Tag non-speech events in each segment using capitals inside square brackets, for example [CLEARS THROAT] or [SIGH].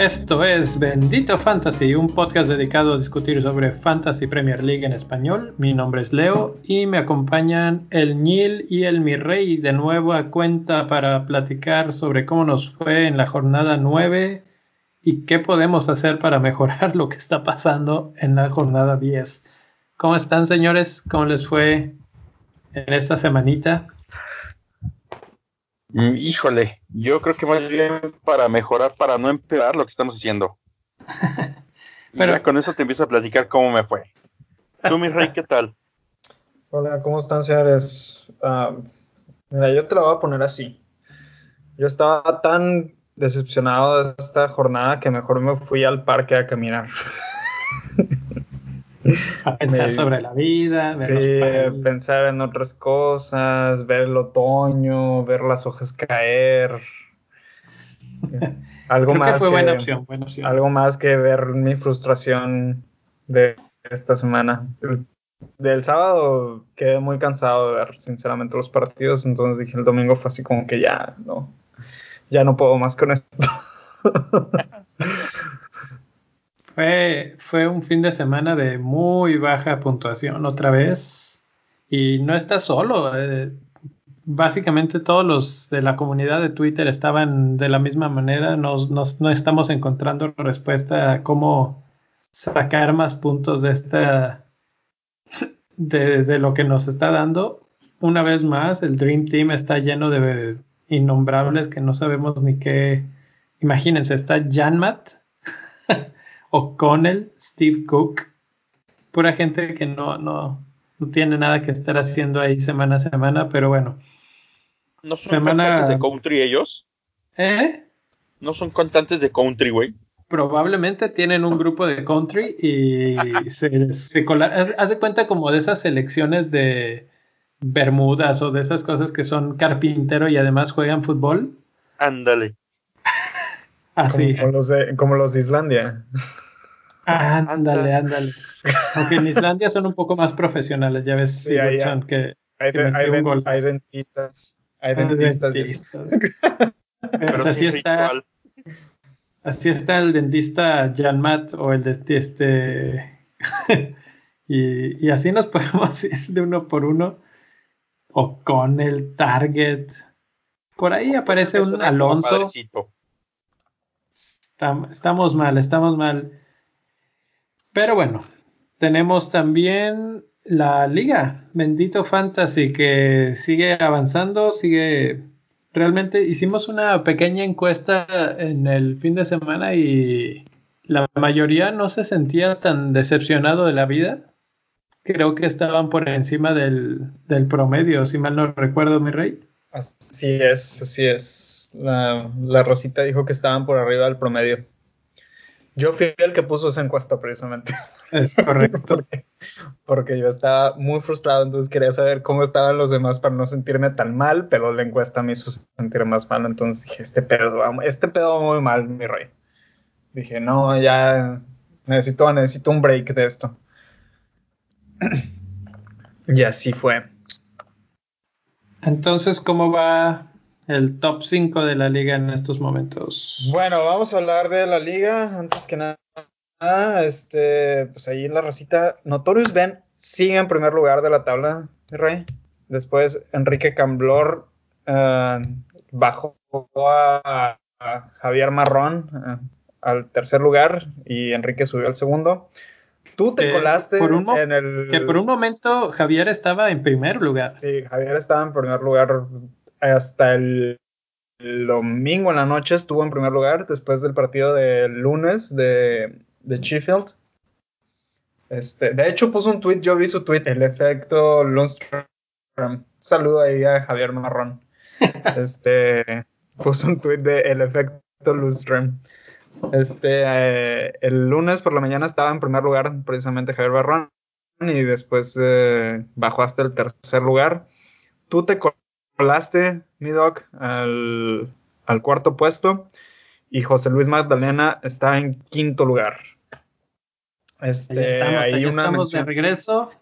Esto es Bendito Fantasy, un podcast dedicado a discutir sobre Fantasy Premier League en español. Mi nombre es Leo y me acompañan el Nil y el Mirrey de nuevo a cuenta para platicar sobre cómo nos fue en la jornada 9 y qué podemos hacer para mejorar [LAUGHS] lo que está pasando en la jornada 10. ¿Cómo están señores? ¿Cómo les fue en esta semanita? Mm, híjole, yo creo que más bien para mejorar, para no empeorar lo que estamos haciendo. [LAUGHS] Pero con eso te empiezo a platicar cómo me fue. Tú, mi rey, ¿qué tal? [LAUGHS] Hola, ¿cómo están, señores? Ah, mira, yo te lo voy a poner así. Yo estaba tan decepcionado de esta jornada que mejor me fui al parque a caminar. [LAUGHS] [LAUGHS] A pensar sobre la vida, ver sí, pensar en otras cosas, ver el otoño, ver las hojas caer. [LAUGHS] algo más fue buena opción, buena opción. Algo más que ver mi frustración de esta semana. del sábado quedé muy cansado de ver, sinceramente, los partidos, entonces dije el domingo fue así como que ya, no, ya no puedo más con esto. [LAUGHS] Fue, un fin de semana de muy baja puntuación otra vez. Y no está solo. Eh, básicamente todos los de la comunidad de Twitter estaban de la misma manera. Nos, no estamos encontrando respuesta a cómo sacar más puntos de esta de, de, lo que nos está dando. Una vez más, el Dream Team está lleno de innombrables que no sabemos ni qué. Imagínense, está Janmat, [LAUGHS] O'Connell, Steve Cook, pura gente que no, no, no tiene nada que estar haciendo ahí semana a semana, pero bueno. ¿No son cantantes de country ellos? ¿Eh? ¿No son cantantes de country, güey? Probablemente tienen un grupo de country y [LAUGHS] se, se hace cuenta como de esas selecciones de Bermudas o de esas cosas que son carpintero y además juegan fútbol. Ándale. Así. Como, los de, como los de Islandia. Ándale, ándale. Aunque en Islandia son un poco más profesionales, ya ves, sí, hay, que, hay, hay, dentistas. Hay dentistas. [LAUGHS] Pero así está. Así está el dentista Jan Matt o el de este. [LAUGHS] y, y, así nos podemos [LAUGHS] ir de uno por uno. O con el Target. Por ahí aparece un Alonso. Estamos mal, estamos mal. Pero bueno, tenemos también la liga, bendito fantasy, que sigue avanzando, sigue... Realmente hicimos una pequeña encuesta en el fin de semana y la mayoría no se sentía tan decepcionado de la vida. Creo que estaban por encima del, del promedio, si mal no recuerdo, mi rey. Así es, así es. La, la Rosita dijo que estaban por arriba del promedio. Yo fui el que puso esa encuesta precisamente. [LAUGHS] Es correcto. [LAUGHS] porque, yo estaba muy frustrado, entonces quería saber cómo estaban los demás para no sentirme tan mal, pero la encuesta me hizo sentir más mal, entonces dije, este pedo, este pedo va muy mal, mi rey. Dije, no, ya necesito, necesito un break de esto. [CLEARS THROAT] y así fue. Entonces, ¿cómo va el top 5 de la liga en estos momentos. Bueno, vamos a hablar de la liga. Antes que nada, este, pues ahí en la racita, Notorious Ben sigue en primer lugar de la tabla, Rey. Después Enrique Camblor uh, bajó a, Javier Marrón eh, al tercer lugar y Enrique subió al segundo. Tú te colaste en el. Que por un momento Javier estaba en primer lugar. Sí, Javier estaba en primer lugar hasta el, domingo en la noche estuvo en primer lugar después del partido del lunes de, de Sheffield. Este, de hecho, puso un tweet, yo vi su tweet, el efecto Lundström. saludo ahí a Javier Marrón. [LAUGHS] Este, puso un tweet de el efecto Lundström. Este, eh, el lunes por la mañana estaba en primer lugar precisamente Javier Marrón y después eh, bajó hasta el tercer lugar. Tú te Colaste, mi doc, al, cuarto puesto y José Luis Magdalena está en quinto lugar. Este, ahí estamos, de regreso.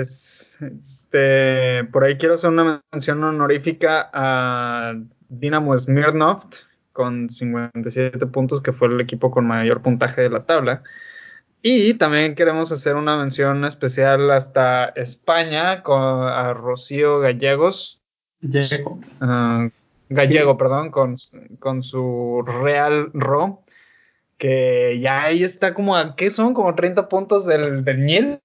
este, por ahí quiero hacer una mención honorífica a Dinamo Smirnov con 57 puntos, que fue el equipo con mayor puntaje de la tabla. Y también queremos hacer una mención especial hasta España con a Rocío Gallegos. Gallego. Ah, Gallego, perdón, con, con su Real Ro, que ya ahí está como, a, ¿qué son? Como 30 puntos del, del Niel.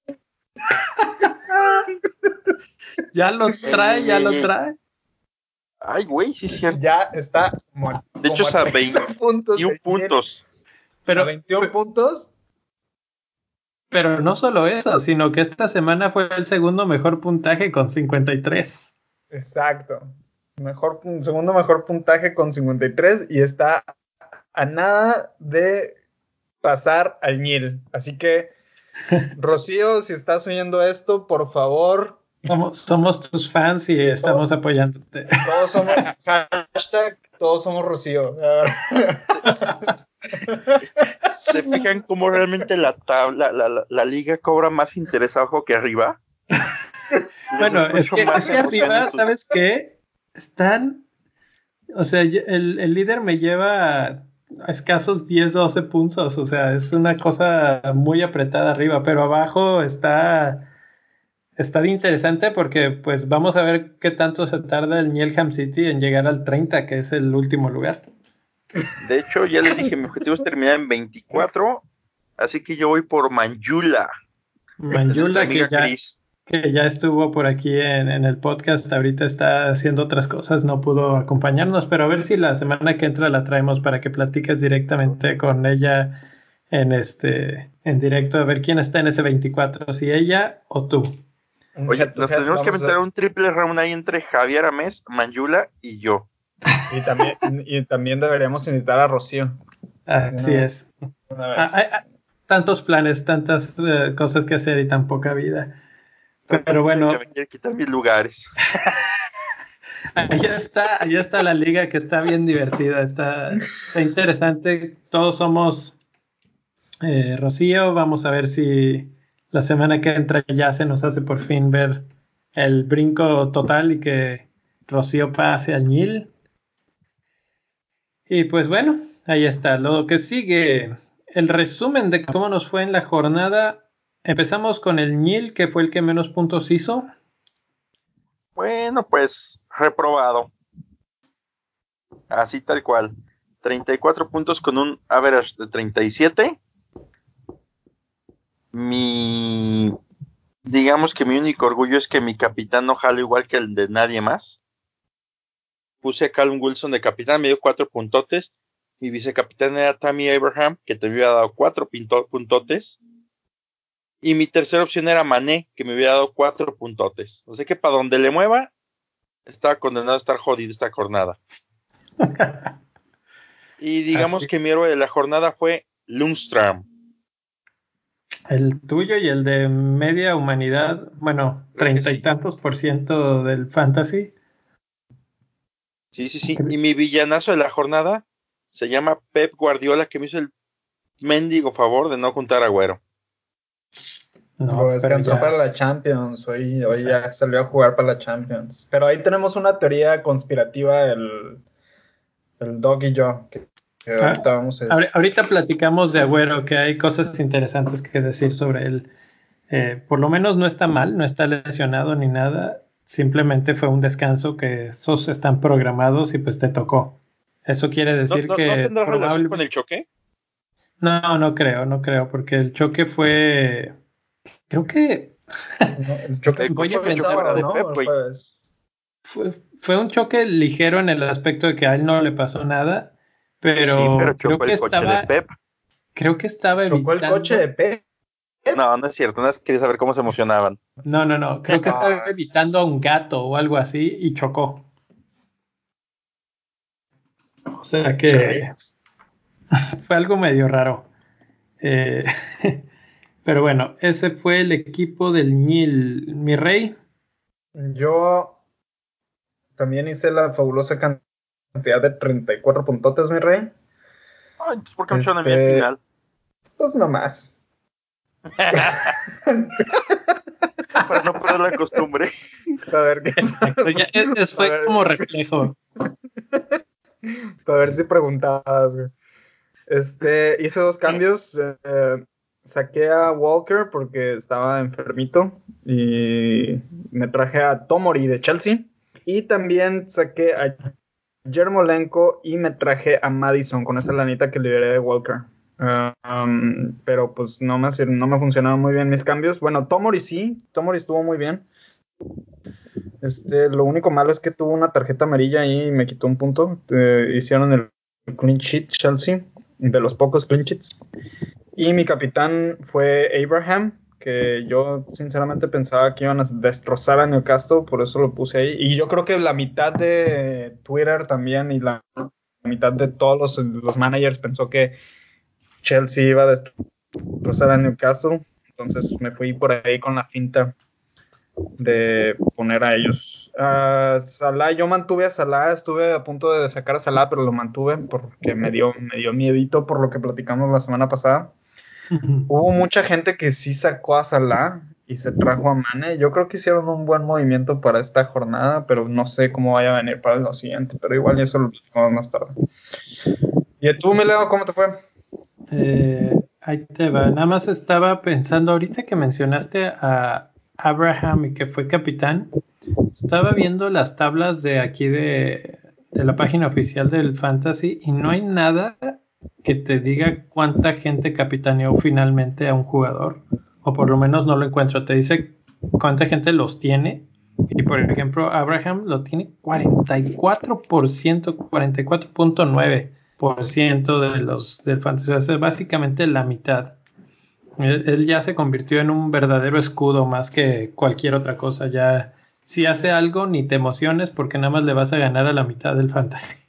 [LAUGHS] ya lo trae, ya lo trae. Ay, güey, sí es cierto. Ya está muerto. De hecho, es a 21 puntos. puntos. Pero, a 21 puntos. Pero no solo eso, sino que esta semana fue el segundo mejor puntaje con 53. Exacto. Mejor, segundo mejor puntaje con 53 y está a nada de pasar al Nil. Así que, [LAUGHS] Rocío, si estás oyendo esto, por favor, somos, tus fans y estamos apoyándote. Todos somos, [LAUGHS] hashtag, todos somos Rocío. [LAUGHS] ¿Se fijan cómo realmente la tabla, la, liga cobra más interés abajo que arriba? [LAUGHS] bueno, es que, es que arriba, ¿sabes qué? Están, o sea, el, el líder me lleva a escasos 10, 12 puntos, o sea, es una cosa muy apretada arriba, pero abajo está está interesante porque pues vamos a ver qué tanto se tarda el Nielham City en llegar al 30, que es el último lugar. De hecho, ya les dije, mi objetivo es terminar en 24, así que yo voy por Manjula. Manjula, que ya, que ya estuvo por aquí en, en, el podcast, ahorita está haciendo otras cosas, no pudo acompañarnos, pero a ver si la semana que entra la traemos para que platiques directamente con ella en este en directo, a ver quién está en ese 24, si ella o tú. Oye, nos tenemos que meter un triple round ahí entre Javier Amés, Manjula y yo. Y también, y también deberíamos invitar a Rocío. Así es. Ah, hay, tantos planes, tantas eh, cosas que hacer y tan poca vida. Pero bueno. me quiere quitar mis lugares. [LAUGHS] ahí está, ahí está la liga que está bien divertida, está, interesante. Todos somos eh, Rocío. Vamos a ver si la semana que entra ya se nos hace por fin ver el brinco total y que Rocío pase al Nil. Y pues bueno, ahí está. Lo que sigue, el resumen de cómo nos fue en la jornada. Empezamos con el Nil, que fue el que menos puntos hizo. Bueno, pues reprobado. Así tal cual. 34 puntos con un average de 37 mi, digamos que mi único orgullo es que mi capitán no jala igual que el de nadie más. Puse a Callum Wilson de capitán, me dio cuatro puntotes. Mi vicecapitán era Tammy Abraham, que te hubiera dado cuatro puntotes. Y mi tercera opción era Mané, que me hubiera dado cuatro puntotes. O sea que para donde le mueva, estaba condenado a estar jodido esta jornada. [LAUGHS] y digamos que mi héroe de la jornada fue Lundstrom el tuyo y el de media humanidad, bueno, treinta y tantos por ciento del fantasy. Sí, sí, sí. Y mi villanazo de la jornada se llama Pep Guardiola, que me hizo el mendigo favor de no juntar a Güero. No, descansó para la Champions. Hoy, hoy ya salió a jugar para la Champions. Pero ahí tenemos una teoría conspirativa, el, el Dog y yo, que Ah, ahorita, platicamos de Agüero, que hay cosas interesantes que decir sobre él. Eh, por lo menos no está mal, no está lesionado ni nada. Simplemente fue un descanso que esos están programados y pues te tocó. Eso quiere decir que. ¿No tendrá relación con el choque? No, no creo, no creo, porque el choque fue. Creo que. el choque [LAUGHS] Voy a pensar, ¿no? fue, fue un choque ligero en el aspecto de que a él no le pasó nada pero, creo que estaba, de Pep. Creo que estaba Chocó el coche de Pep. No, no es cierto, no es quería saber cómo se emocionaban. No, no, no, creo que estaba evitando a un gato o algo así y chocó. O sea que [LAUGHS] fue algo medio raro. Eh, [LAUGHS] pero bueno, ese fue el equipo del Nil, mi rey. Yo también hice la fabulosa cantidad cantidad de 34 puntotes, mi rey. Ay, entonces, ¿por qué me este, final? Pues nomás. [LAUGHS] Para no perder la costumbre. A ver qué. [LAUGHS] Exacto, ya, es- es- A fue ver. como reflejo. [LAUGHS] Para ver si preguntabas, güey. Este, hice dos cambios. eh, saqué a Walker porque estaba enfermito y me traje a Tomori de Chelsea. Y también saqué a Yermolenko y me traje a Madison con esa lanita que liberé de Walker. Ah, um, pero pues no me, no me funcionaron muy bien mis cambios. Bueno, Tomori sí, Tomori estuvo muy bien. Este, lo único malo es que tuvo una tarjeta amarilla ahí y me quitó un punto. Eh, hicieron el clean sheet Chelsea, de los pocos clean sheets. Y mi capitán fue Abraham, que yo sinceramente pensaba que iban a destrozar a Newcastle, por eso lo puse ahí. Y yo creo que la mitad de Twitter también y la mitad de todos los, managers pensó que Chelsea iba a destrozar a Newcastle. Entonces me fui por ahí con la finta de poner a ellos. A Salah, yo mantuve a Salah, estuve a punto de sacar a Salah, pero lo mantuve porque me dio, me dio miedito por lo que platicamos la semana pasada. Hubo mucha gente que sí sacó a Salah y se trajo a Mane. Yo creo que hicieron un buen movimiento para esta jornada, pero no sé cómo vaya a venir para lo siguiente. Pero igual eso lo platicamos más tarde. ¿Y tú, Mileo, cómo te fue? Eh, ahí te va. Nada más estaba pensando ahorita que mencionaste a Abraham y que fue capitán. Estaba viendo las tablas de aquí de, de la página oficial del Fantasy y no hay nada que te diga cuánta gente capitaneó finalmente a un jugador. O por lo menos no lo encuentro. Te dice cuánta gente los tiene. Y por ejemplo, Abraham lo tiene 44%, 44.9% de los del fantasy. O sea, básicamente la mitad. Él, él ya se convirtió en un verdadero escudo más que cualquier otra cosa. Ya, si hace algo, ni te emociones porque nada más le vas a ganar a la mitad del fantasy.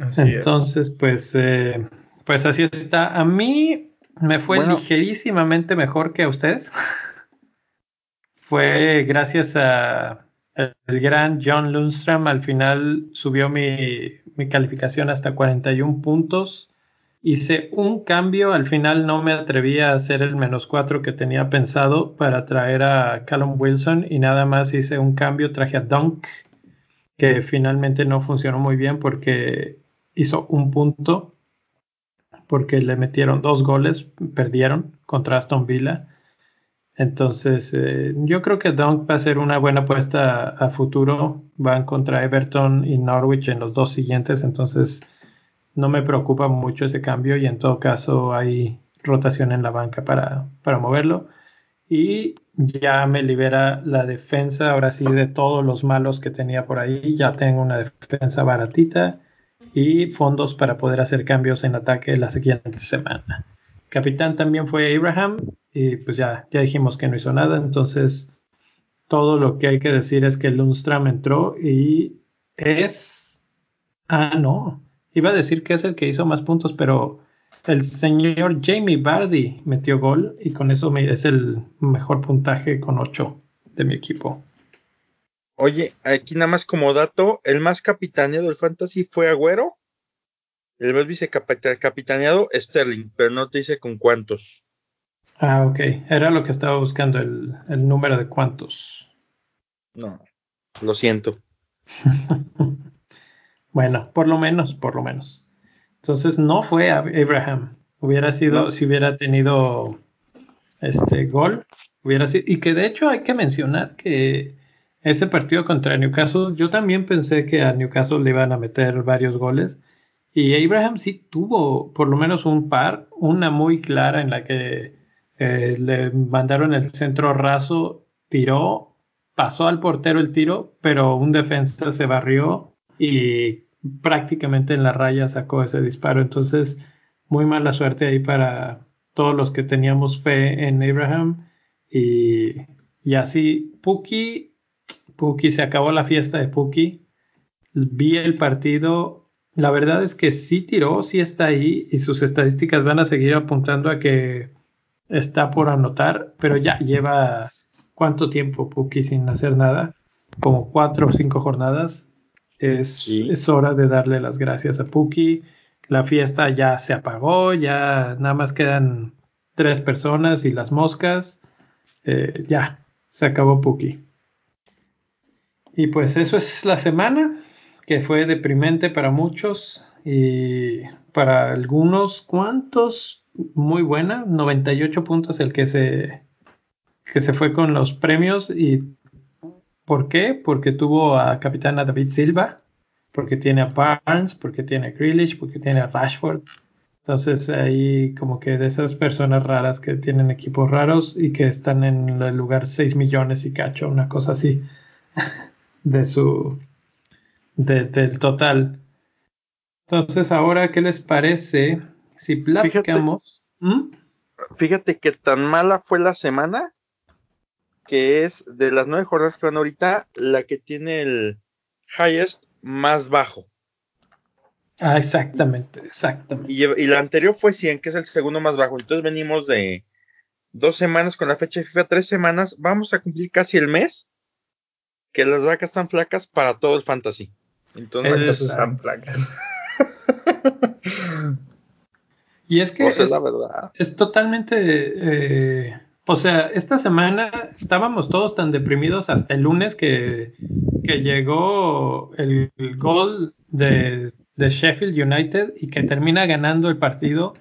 Así Entonces, pues, eh, pues así está. A mí me fue Bueno. ligerísimamente mejor que a ustedes. [LAUGHS] fue gracias a el, el gran John Lundstrom. Al final subió mi, mi calificación hasta 41 puntos. Hice un cambio, al final no me atreví a hacer el menos 4 que tenía pensado para traer a Callum Wilson y nada más hice un cambio, traje a Dunk, que finalmente no funcionó muy bien porque hizo un punto, porque le metieron dos goles, perdieron contra Aston Villa. Entonces, eh, yo creo que Dunk va a ser una buena apuesta a, a futuro. Van contra Everton y Norwich en los dos siguientes, entonces no me preocupa mucho ese cambio y en todo caso hay rotación en la banca para, para moverlo. Y ya me libera la defensa, ahora sí, de todos los malos que tenía por ahí. Ya tengo una defensa baratita y fondos para poder hacer cambios en ataque la siguiente semana. Capitán también fue Abraham y pues ya, ya dijimos que no hizo nada, entonces todo lo que hay que decir es que Lundstrom entró y es... Ah, no, iba a decir que es el que hizo más puntos, pero el señor Jamie Vardy metió gol y con eso es el mejor puntaje con 8 de mi equipo. Oye, aquí nada más como dato, el más capitaneado del fantasy fue Agüero. El más vicecapitaneado Sterling, pero no te dice con cuántos. Ah, ok, era lo que estaba buscando, el, el número de cuántos. No, lo siento. [LAUGHS] Bueno, por lo menos, por lo menos. Entonces no fue Abraham. Hubiera sido, No. si hubiera tenido este gol, hubiera sido. Y que de hecho hay que mencionar que ese partido contra Newcastle, yo también pensé que a Newcastle le iban a meter varios goles. Y Abraham sí tuvo por lo menos un par, una muy clara en la que eh, le mandaron el centro raso, tiró, pasó al portero el tiro, pero un defensa se barrió y prácticamente en la raya sacó ese disparo. Entonces, muy mala suerte ahí para todos los que teníamos fe en Abraham. Y, y así, Puki, Puki, se acabó la fiesta de Puki. Vi el partido. La verdad es que sí tiró, sí está ahí y sus estadísticas van a seguir apuntando a que está por anotar, pero ya lleva cuánto tiempo Puki sin hacer nada, como cuatro o cinco jornadas. Es, Sí. es hora de darle las gracias a Puki. la fiesta ya se apagó, ya nada más quedan tres personas y las moscas. Eh, ya, se acabó Puki. Y pues eso es la semana, que fue deprimente para muchos y para algunos cuantos muy buena, 98 puntos el que se que se fue con los premios y ¿por qué? Porque tuvo a capitana David Silva, porque tiene a Barnes, porque tiene a Grealish, porque tiene a Rashford. Entonces ahí como que de esas personas raras que tienen equipos raros y que están en el lugar 6 millones y cacho, una cosa así [LAUGHS] de su del total. Entonces ahora, ¿qué les parece si platicamos? Fíjate, fíjate que tan mala fue la semana que es de las nueve jornadas que van ahorita la que tiene el highest más bajo. Ah, exactamente, exactamente. Y, la anterior fue 100, que es el segundo más bajo. Entonces venimos de dos semanas con la fecha de FIFA, tres semanas. Vamos a cumplir casi el mes que las vacas están flacas para todo el fantasy. Entonces, están flacas. [LAUGHS] y es que es, es, totalmente eh, o sea, esta semana estábamos todos tan deprimidos hasta el lunes que, llegó el, gol de, Sheffield United y que termina ganando el partido.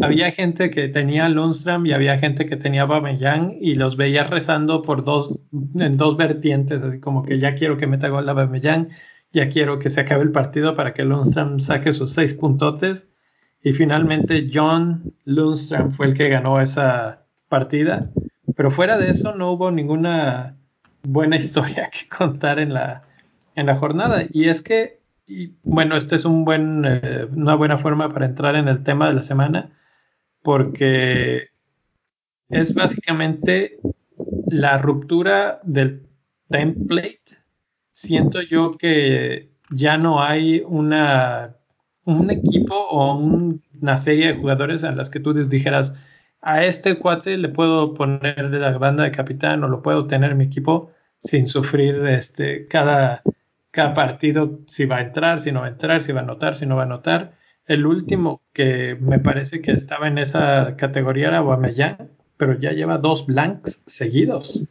Había gente que tenía Lundstrom y había gente que tenía Bameyang y los veía rezando por dos, en dos vertientes, así como que ya quiero que meta gol a Bameyang, ya quiero que se acabe el partido para que Lundstrom saque sus seis puntotes. Y finalmente John Lundstrom fue el que ganó esa, partida, pero fuera de eso no hubo ninguna buena [LAUGHS] historia que contar en la, en la jornada. Y es que, y, bueno, esta es un buen, eh, una buena forma para entrar en el tema de la semana, porque es básicamente la ruptura del template. Siento yo que ya no hay una, un equipo o una serie de jugadores a las que tú dijeras, a este cuate le puedo poner de la banda de capitán o lo puedo tener en mi equipo sin sufrir este, cada, cada partido si va a entrar, si no va a entrar, si va a anotar, si no va a anotar. El último que me parece que estaba en esa categoría era Guamellán, pero ya lleva dos blanks seguidos.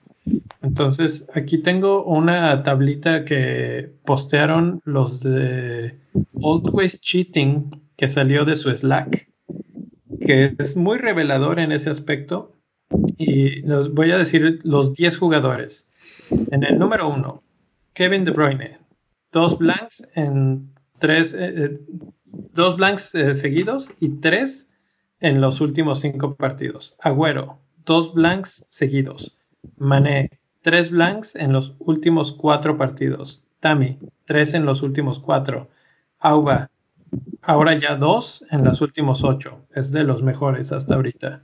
Entonces, aquí tengo una tablita que postearon los de Always Cheating que salió de su Slack que es muy revelador en ese aspecto. Y les voy a decir los 10 jugadores. En el número 1, Kevin De Bruyne, dos blanks en tres, eh, eh, dos blanks eh, seguidos y tres en los últimos cinco partidos. Agüero, dos blanks seguidos. Mané, tres blanks en los últimos cuatro partidos. Tami, tres en los últimos cuatro. Auba, Ahora ya dos en los últimos ocho. Es de los mejores hasta ahorita.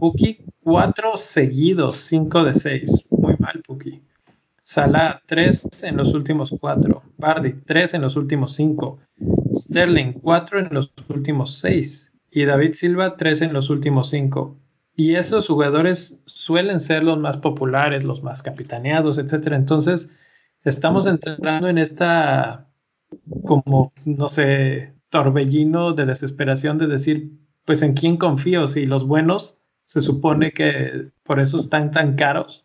Puki, cuatro seguidos, cinco de seis. Salah, tres en los últimos cuatro. Bardi, tres en los últimos cinco. Sterling, cuatro en los últimos seis. Y David Silva, tres en los últimos cinco. Y esos jugadores suelen ser los más populares, los más capitaneados, etcétera. Entonces, estamos entrando en esta como, no sé, torbellino de desesperación de decir, pues en quién confío, si los buenos se supone que por eso están tan caros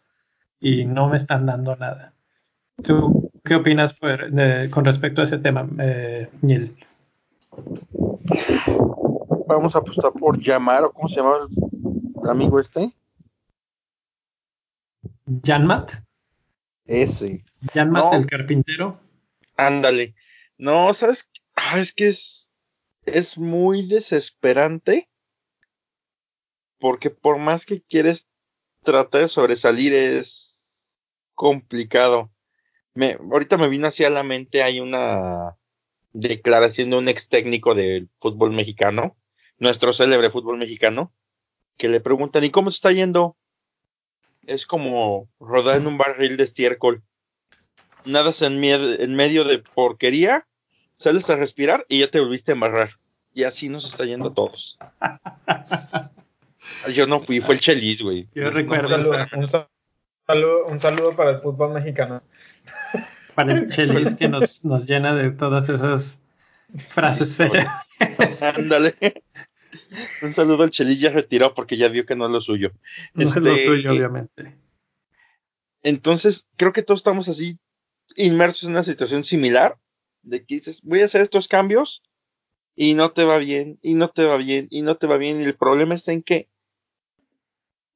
y no me están dando nada. ¿Tú qué opinas con respecto a ese tema, eh, Neil? Vamos a apostar por llamar, o cómo se llama el amigo este. Janmat. Ese. Janmat, el carpintero. Ándale. No, ¿sabes? Ah, es que es, es muy desesperante. Porque por más que quieres tratar de sobresalir, es complicado. Me, ahorita me vino así a la mente, hay una declaración de un ex técnico del fútbol mexicano, nuestro célebre fútbol mexicano, que le preguntan, ¿y cómo se está yendo? Es como rodar en un barril de estiércol. Nada en, en medio de porquería sales a respirar y ya te volviste a amarrar. Y así nos está yendo a todos. [LAUGHS] Yo no fui, fue el Chelis, güey. Yo recuerdo. Un saludo, un, saludo, para el fútbol mexicano. Para el [LAUGHS] Chelis que nos, nos llena de todas esas Frases. Ándale. Un saludo al Chelis ya retiró porque ya vio que no es lo suyo. No es lo Este, suyo, obviamente. Entonces, creo que todos estamos así inmersos en una situación similar, de que dices, voy a hacer estos cambios y no te va bien, y no te va bien, y no te va bien. Y el problema está en que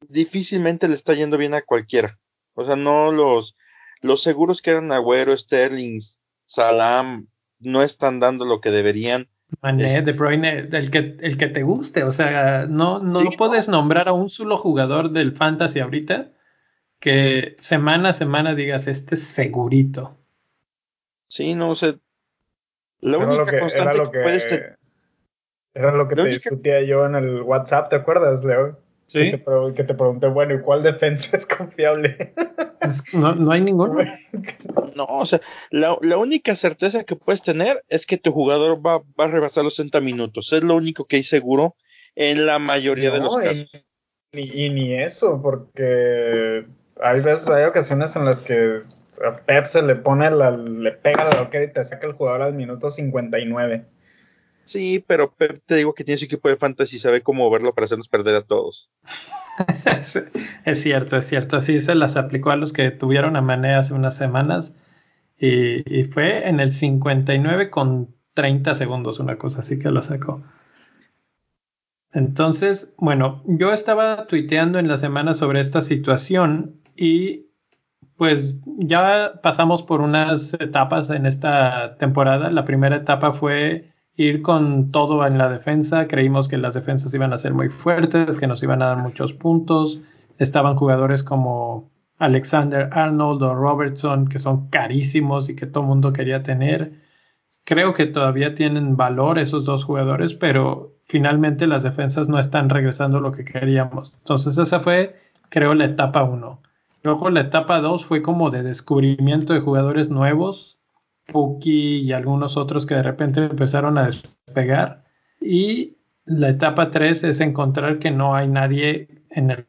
difícilmente le está yendo bien a cualquiera. O sea, no los, los seguros que eran Agüero, Sterling, Salam, no están dando lo que deberían. Mané, Este- De Bruyne, el que, el que te guste, o sea, no, no Sí, lo puedes nombrar a un solo jugador del fantasy ahorita que semana a semana digas, este es segurito. Sí, no sé. La Era única lo que, constante era que, lo que, puedes tener. era lo que La te única- discutía yo en el WhatsApp, ¿te acuerdas, Leo? Que te, que te pregunté, bueno, ¿y cuál defensa es confiable? [LAUGHS] Es- no, no hay ninguno. [LAUGHS] No, o sea, la, la única certeza que puedes tener es que tu jugador va, va a rebasar los 60 minutos. Es lo único que hay seguro en la mayoría de los y- casos. Ni, y ni eso, porque hay veces, hay ocasiones en las que a Pep se le pone la, le pega la loquera y te saca el jugador al minuto 59. Sí, pero Pep te digo que tiene su equipo de fantasy y sabe cómo verlo para hacernos perder a todos. [LAUGHS] Es, cierto, es cierto. Así se las aplicó a los que tuvieron a Mané hace unas semanas y, y fue en el 59 con 30 segundos, una cosa así que lo sacó. Entonces, bueno, yo estaba tuiteando en la semana sobre esta situación y pues ya pasamos por unas etapas en esta temporada. La primera etapa fue ir con todo en la defensa. Creímos que las defensas iban a ser muy fuertes, que nos iban a dar muchos puntos. Estaban jugadores como Alexander Arnold o Robertson, que son carísimos y que todo mundo quería tener. Creo que todavía tienen valor esos dos jugadores, pero finalmente las defensas no están regresando lo que queríamos. Entonces esa fue, creo, la etapa 1. Luego la etapa 2 fue como de descubrimiento de jugadores nuevos, Puki y algunos otros que de repente empezaron a despegar. Y la etapa 3 es encontrar que no hay nadie en el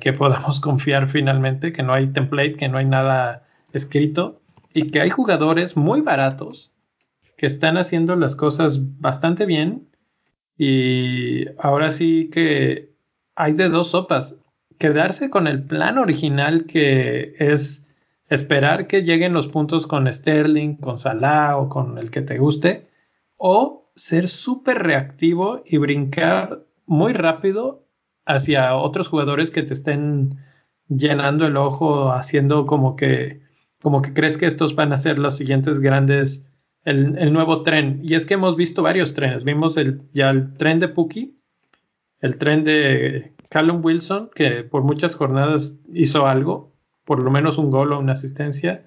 que podamos [LAUGHS] confiar finalmente, que no hay template, que no hay nada escrito y que hay jugadores muy baratos que están haciendo las cosas bastante bien y ahora sí que hay de dos sopas. Quedarse con el plan original que es esperar que lleguen los puntos con Sterling, con Salah o con el que te guste, o ser súper reactivo y brincar muy rápido hacia otros jugadores que te estén llenando el ojo, haciendo como que, como que crees que estos van a ser los siguientes grandes, el, nuevo tren. Y es que hemos visto varios trenes. Vimos el, ya el tren de Puki, el tren de Callum Wilson, que por muchas jornadas hizo algo, por lo menos un gol o una asistencia.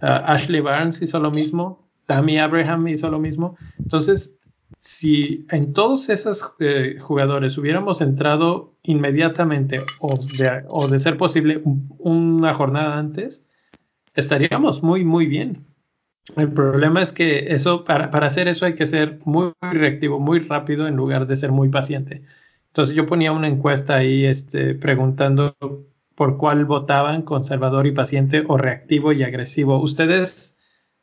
Uh, Ashley Barnes hizo lo mismo. Tammy Abraham hizo lo mismo. Entonces, si en todos esos eh, jugadores hubiéramos entrado inmediatamente o de, ser posible un, una jornada antes, estaríamos muy, muy bien. El problema es que eso, para, para, hacer eso hay que ser muy, muy reactivo, muy rápido en lugar de ser muy paciente. Entonces yo ponía una encuesta ahí este, preguntando por cuál votaban, conservador y paciente o reactivo y agresivo. ¿Ustedes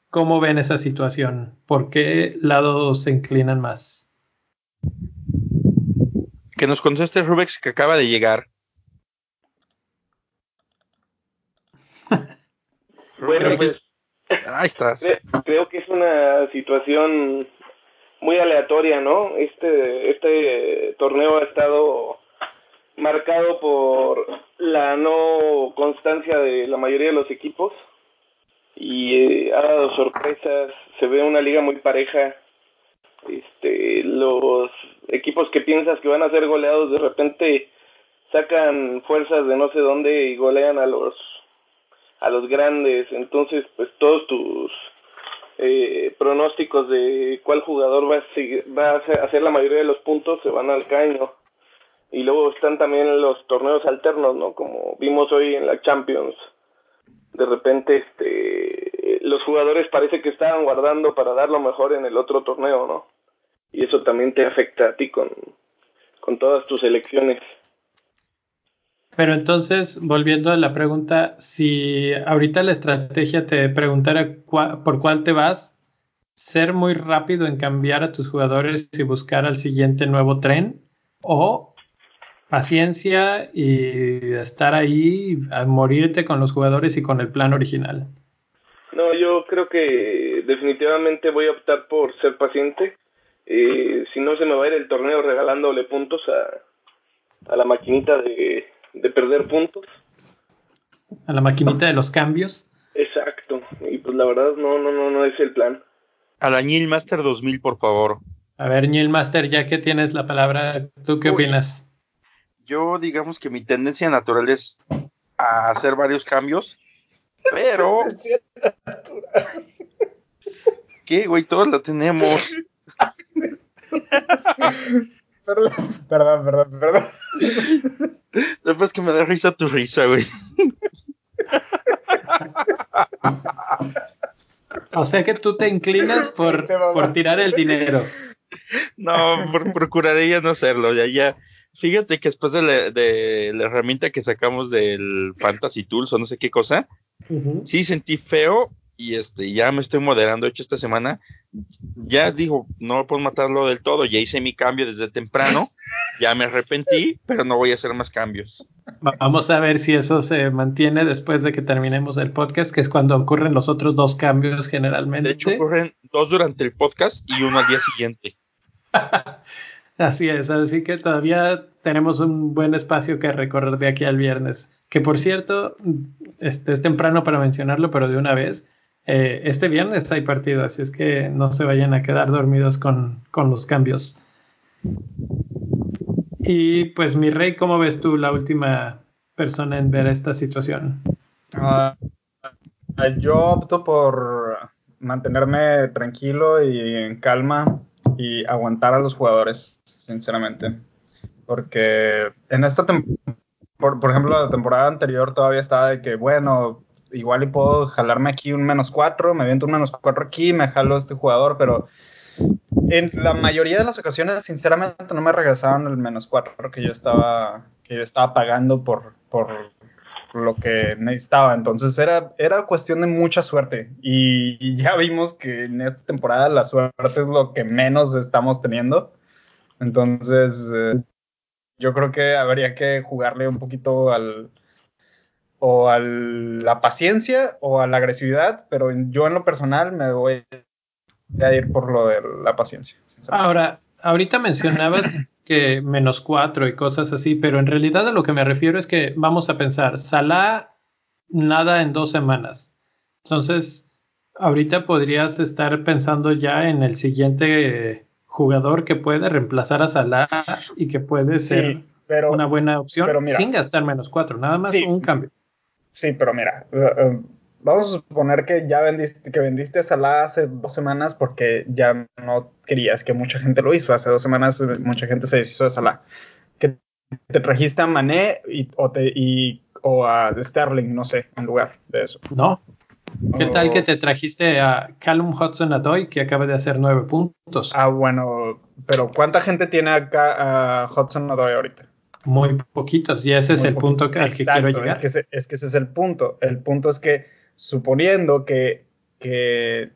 cómo ven esa situación? ¿Por qué lados se inclinan más? Que nos conteste Rubex que acaba de llegar. [LAUGHS] bueno, pues ahí estás. Creo que es una situación muy aleatoria, ¿no? Este, este torneo ha estado marcado por la no constancia de la mayoría de los equipos y eh, ha dado sorpresas, se ve una liga muy pareja. Este, los equipos que piensas que van a ser goleados de repente sacan fuerzas de no sé dónde y golean a los a los grandes, entonces pues todos tus eh, pronósticos de cuál jugador va a, seguir, va a hacer, la mayoría de los puntos se van al caño. Y luego están también los torneos alternos, ¿no? Como vimos hoy en la Champions. De repente, este, los jugadores parece que estaban guardando para dar lo mejor en el otro torneo, ¿no? Y eso también te afecta a ti con, con todas tus elecciones. Pero entonces, volviendo a la pregunta, si ahorita la estrategia te preguntara cua, por cuál te vas, ser muy rápido en cambiar a tus jugadores y buscar al siguiente nuevo tren o paciencia y estar ahí a morirte con los jugadores y con el plan original. No, yo creo que definitivamente voy a optar por ser paciente. Eh, si no, se me va a ir el torneo regalándole puntos a, a la maquinita de, de perder puntos. A la maquinita de los cambios. Exacto. Y pues la verdad no, no, no, no es el plan. A la Nil Master 2000, por favor. A ver, Neil Master, ya que tienes la palabra, ¿tú qué Uy. opinas? Yo digamos que mi tendencia natural es a hacer varios cambios, pero [LAUGHS] ¿qué, güey? Todos la tenemos. [LAUGHS] Perdón, perdón, perdón, perdón. Después que me da risa tu risa, güey. O sea que tú te inclinas por, por tirar el dinero. No, por- procuraré ya no hacerlo. Ya, ya. Fíjate que después de la, de la herramienta que sacamos del Fantasy Tools o no sé qué cosa, sí sentí feo y este ya me estoy moderando. De hecho, esta semana ya digo, no puedo matarlo del todo. Ya hice mi cambio desde temprano. Ya me arrepentí, pero no voy a hacer más cambios. Vamos a ver si eso se mantiene después de que terminemos el podcast, que es cuando ocurren los otros dos cambios generalmente. De hecho, ocurren dos durante el podcast y uno al día siguiente. [LAUGHS] Así es, así que todavía tenemos un buen espacio que recorrer de aquí al viernes. Que por cierto, este es temprano para mencionarlo, pero de una vez, eh, este viernes hay partido, así es que no se vayan a quedar dormidos con, con los cambios. Y pues mi rey, ¿cómo ves tú la última persona en ver esta situación? Ah, yo opto por mantenerme tranquilo y en calma y aguantar a los jugadores, sinceramente. Porque en esta temporada, por, por ejemplo, la temporada anterior todavía estaba de que, bueno, igual y puedo jalarme aquí un menos cuatro, me aviento un menos cuatro aquí, me jalo este jugador, pero en la mayoría de las ocasiones, sinceramente, no me regresaron el menos cuatro que yo estaba, que yo estaba pagando por, por lo que necesitaba. Entonces era, era cuestión de mucha suerte. Y ya vimos que en esta temporada la suerte es lo que menos estamos teniendo. Entonces, eh, yo creo que habría que jugarle un poquito al o a la paciencia o a la agresividad, pero yo en lo personal me voy a ir por lo de la paciencia. Ahora, ahorita mencionabas [CLEARS THROAT] que menos cuatro y cosas así, pero en realidad a lo que me refiero es que vamos a pensar, Salah nada en dos semanas. Entonces, ahorita podrías estar pensando ya en el siguiente jugador que puede reemplazar a Salah y que puede Sí, ser pero, una buena opción pero mira. sin gastar menos cuatro, nada más Sí. un cambio. Sí, pero mira, eh, eh, vamos a suponer que ya vendiste, que vendiste a Salah hace dos semanas porque ya no querías que mucha gente lo hizo. Hace dos semanas eh, mucha gente se deshizo de Salah. Que te trajiste a Mané y, o, te, y, o a Sterling, no sé, en lugar de eso. ¿No? ¿Qué tal que te trajiste a Callum Hudson Adoy que acaba de hacer nueve puntos? Ah, bueno, pero ¿cuánta gente tiene acá a Hudson Odoi ahorita? Muy poquitos, y ese es el punto al que Exacto, quiero llegar. Es que, ese, es que ese es el punto. El punto es que suponiendo que, que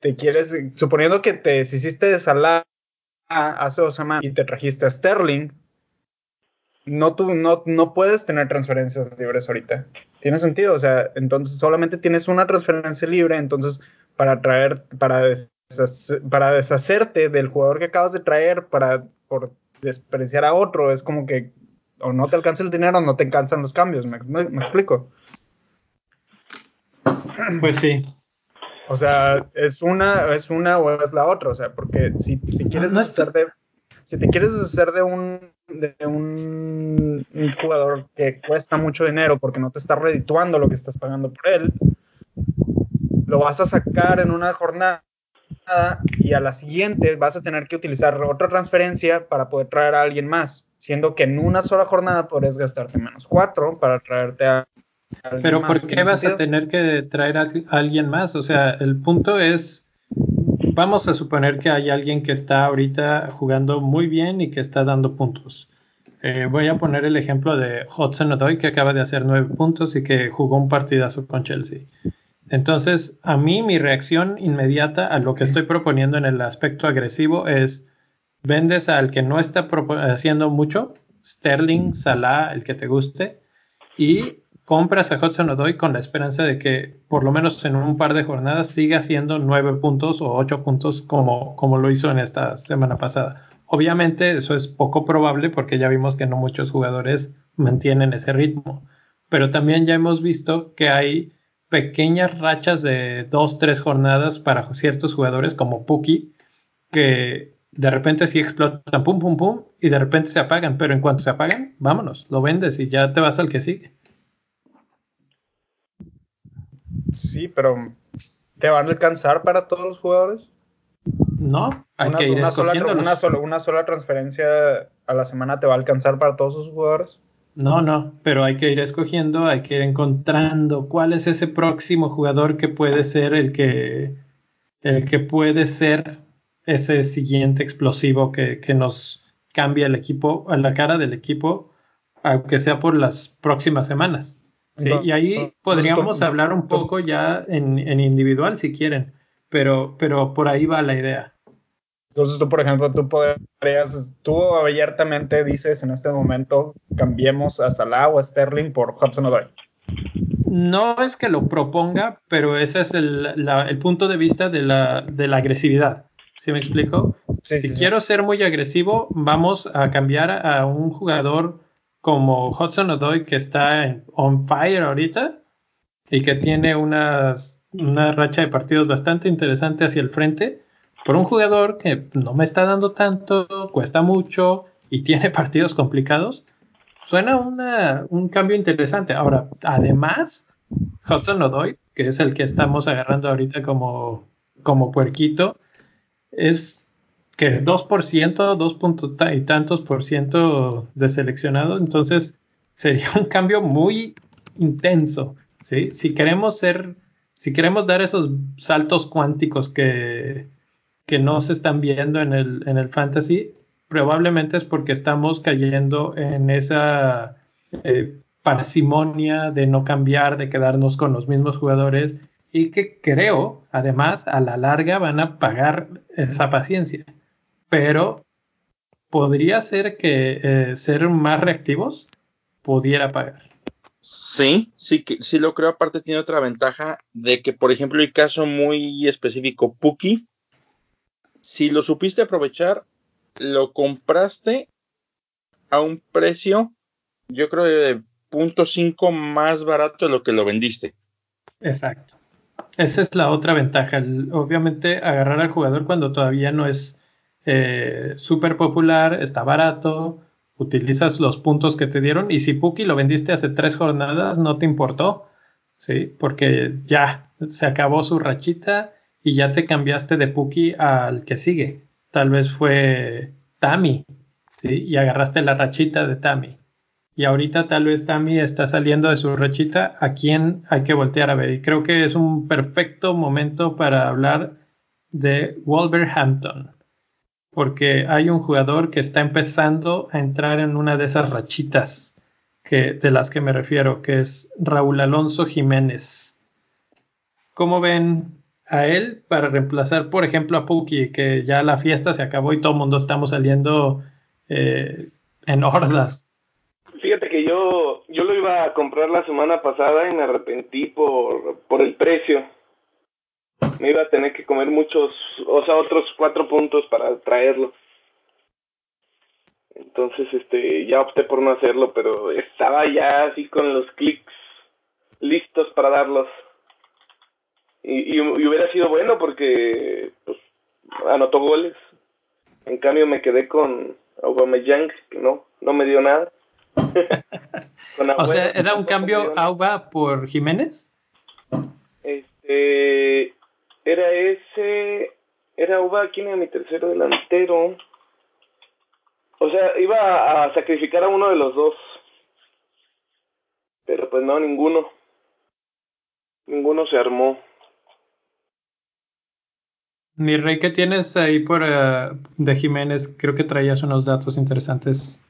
te quieres, suponiendo que te deshiciste de Salah hace dos semanas y te trajiste a Sterling, no, tú, no, no puedes tener transferencias libres ahorita. Tiene sentido, o sea, entonces solamente tienes una transferencia libre, entonces para traer, para, deshacer- para deshacerte del jugador que acabas de traer, para por despreciar a otro, es como que o no te alcanza el dinero o no te alcanzan los cambios, ¿me, me- me explico? Pues sí. O sea, es una, es una o es la otra, o sea, porque si te quieres No es- deshacer de, si te quieres deshacer de un, de un, un jugador que cuesta mucho dinero porque no te está redituando lo que estás pagando por él, lo vas a sacar en una jornada y a la siguiente vas a tener que utilizar otra transferencia para poder traer a alguien más, siendo que en una sola jornada podrías gastarte menos cuatro para traerte a, alguien Pero más. ¿por qué ¿Tiene vas a tener que traer a alguien más? O sea, el punto es, vamos a suponer que hay alguien que está ahorita jugando muy bien y que está dando puntos. Eh, voy a poner el ejemplo de Hudson Odoi, que acaba de hacer nueve puntos y que jugó un partidazo con Chelsea. Entonces, a mí mi reacción inmediata a lo que estoy proponiendo en el aspecto agresivo es vendes al que no está haciendo mucho, Sterling, Salah, el que te guste, y compras a Hudson Odoi con la esperanza de que por lo menos en un par de jornadas siga haciendo nueve puntos o ocho puntos como, como lo hizo en esta semana pasada. Obviamente eso es poco probable porque ya vimos que no muchos jugadores mantienen ese ritmo, pero también ya hemos visto que hay pequeñas rachas de dos, tres jornadas para ciertos jugadores como Puki, que de repente sí explotan, pum, pum, pum, y de repente se apagan, pero en cuanto se apagan, vámonos, lo vendes y ya te vas al que sigue. Sí, pero ¿te van a alcanzar para todos los jugadores? No, hay que ir una sola, una, sola, una sola transferencia a la semana te va a alcanzar para todos esos jugadores. No, no, pero hay que ir escogiendo, hay que ir encontrando cuál es ese próximo jugador que puede ser el que, el que puede ser ese siguiente explosivo que, que nos cambia el equipo, a la cara del equipo, aunque sea por las próximas semanas. Sí, y ahí podríamos hablar un poco ya en, en, individual si quieren, pero, pero por ahí va la idea. Entonces tú, por ejemplo, tú podrías, tú abiertamente dices en este momento, cambiemos a Salah o a Sterling por Hudson Odoi. No es que lo proponga, pero ese es el, la, el punto de vista de la, de la agresividad. ¿Sí me explico? Sí, si sí, quiero sí. ser muy agresivo, vamos a cambiar a un jugador como Hudson Odoi que está on fire ahorita y que tiene unas, una racha de partidos bastante interesante hacia el frente por un jugador que no me está dando tanto, cuesta mucho y tiene [LAUGHS] partidos complicados, suena una, un cambio interesante. Ahora, además, Hudson Odoy, que es el que estamos agarrando ahorita como, como puerquito, es que 2%, 2 puntos y tantos por ciento de seleccionado, entonces sería un cambio muy intenso. ¿sí? Si queremos ser, si queremos dar esos saltos cuánticos que, que no se están viendo en el, en el fantasy, probablemente es porque estamos cayendo en esa eh, parsimonia de no cambiar, de quedarnos con los mismos jugadores y que creo, además, a la larga van a pagar esa paciencia. Pero podría ser que eh, ser más reactivos pudiera pagar. Sí, sí, que, sí lo creo. Aparte tiene otra ventaja de que, por ejemplo, el caso muy específico, Puki, si lo supiste aprovechar, lo compraste a un precio, yo creo de punto cinco más barato de lo que lo vendiste. Exacto. Esa es la otra ventaja. El, obviamente, agarrar al jugador cuando todavía no es eh, súper popular, está barato, utilizas los puntos que te dieron y si Puki lo vendiste hace tres jornadas, no te importó, ¿sí? Porque ya se acabó su rachita y ya te cambiaste de Puki al que sigue. Tal vez fue Tami, ¿sí? Y agarraste la rachita de Tami. Y ahorita tal vez Tami está saliendo de su rachita, a quién hay que voltear a ver. Y creo que es un perfecto momento para hablar de Wolverhampton. Porque hay un jugador que está empezando a entrar en una de esas rachitas que, de las que me refiero, que es Raúl Alonso Jiménez. ¿Cómo ven a él para reemplazar, por ejemplo, a Puki, que ya la fiesta se acabó y todo el mundo estamos saliendo eh, en hordas. Fíjate que yo, yo lo iba a comprar la semana pasada y me arrepentí por, por el precio. Me iba a tener que comer muchos, o sea, otros cuatro puntos para traerlo. Entonces, este, ya opté por no hacerlo, pero estaba ya así con los clics listos para darlos. Y, y, y, hubiera sido bueno porque pues, anotó goles. En cambio me quedé con Aubameyang, que no, no me dio nada. [LAUGHS] o sea, ¿era un cambio Auba por Jiménez? Este, era ese, era Auba, ¿quién era mi tercero delantero? O sea, iba a sacrificar a uno de los dos. Pero pues no, ninguno. Ninguno se armó. Mi rey, ¿qué tienes ahí por uh, de Jiménez? Creo que traías unos datos interesantes.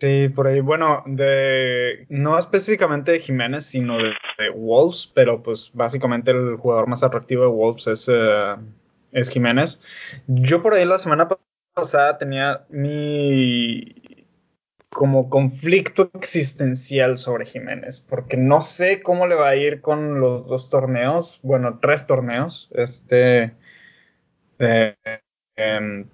Sí, por ahí. Bueno, de no específicamente de Jiménez, sino de, Wolves, pero pues básicamente el jugador más atractivo de Wolves es, eh, es Jiménez. Yo por ahí la semana pasada tenía mi como conflicto existencial sobre Jiménez, porque no sé cómo le va a ir con los dos torneos, bueno, tres torneos, este, eh, em,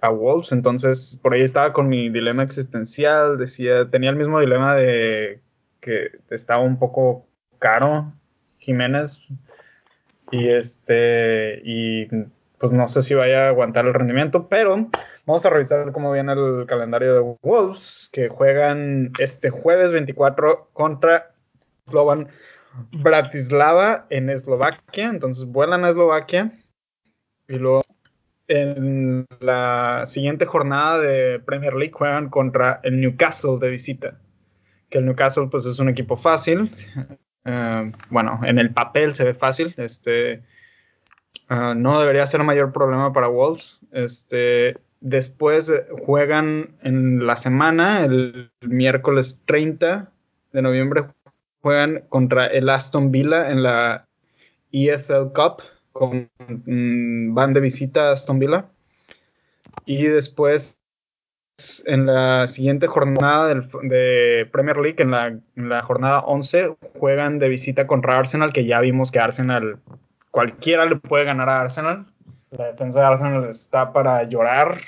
a Wolves, entonces por ahí estaba con mi dilema existencial, decía, tenía el mismo dilema de que estaba un poco caro Jiménez y este y pues no sé si vaya a aguantar el rendimiento, pero vamos a revisar cómo viene el calendario de Wolves, que juegan este jueves 24 contra Slovan Bratislava en Eslovaquia, entonces vuelan a Eslovaquia y luego en la siguiente jornada de Premier League juegan contra el Newcastle de visita. Que el Newcastle pues es un equipo fácil. Eh, bueno, en el papel se ve fácil. Este uh, no debería ser mayor problema para Wolves. Este después juegan en la semana, el, el miércoles 30 de noviembre, juegan contra el Aston Villa en la EFL Cup con, mm, van de visita a Aston Villa. Y después, en la siguiente jornada de Premier League, en la, jornada 11, juegan de visita contra Arsenal, que ya vimos que Arsenal, cualquiera le puede ganar a Arsenal. La defensa de Arsenal está para llorar,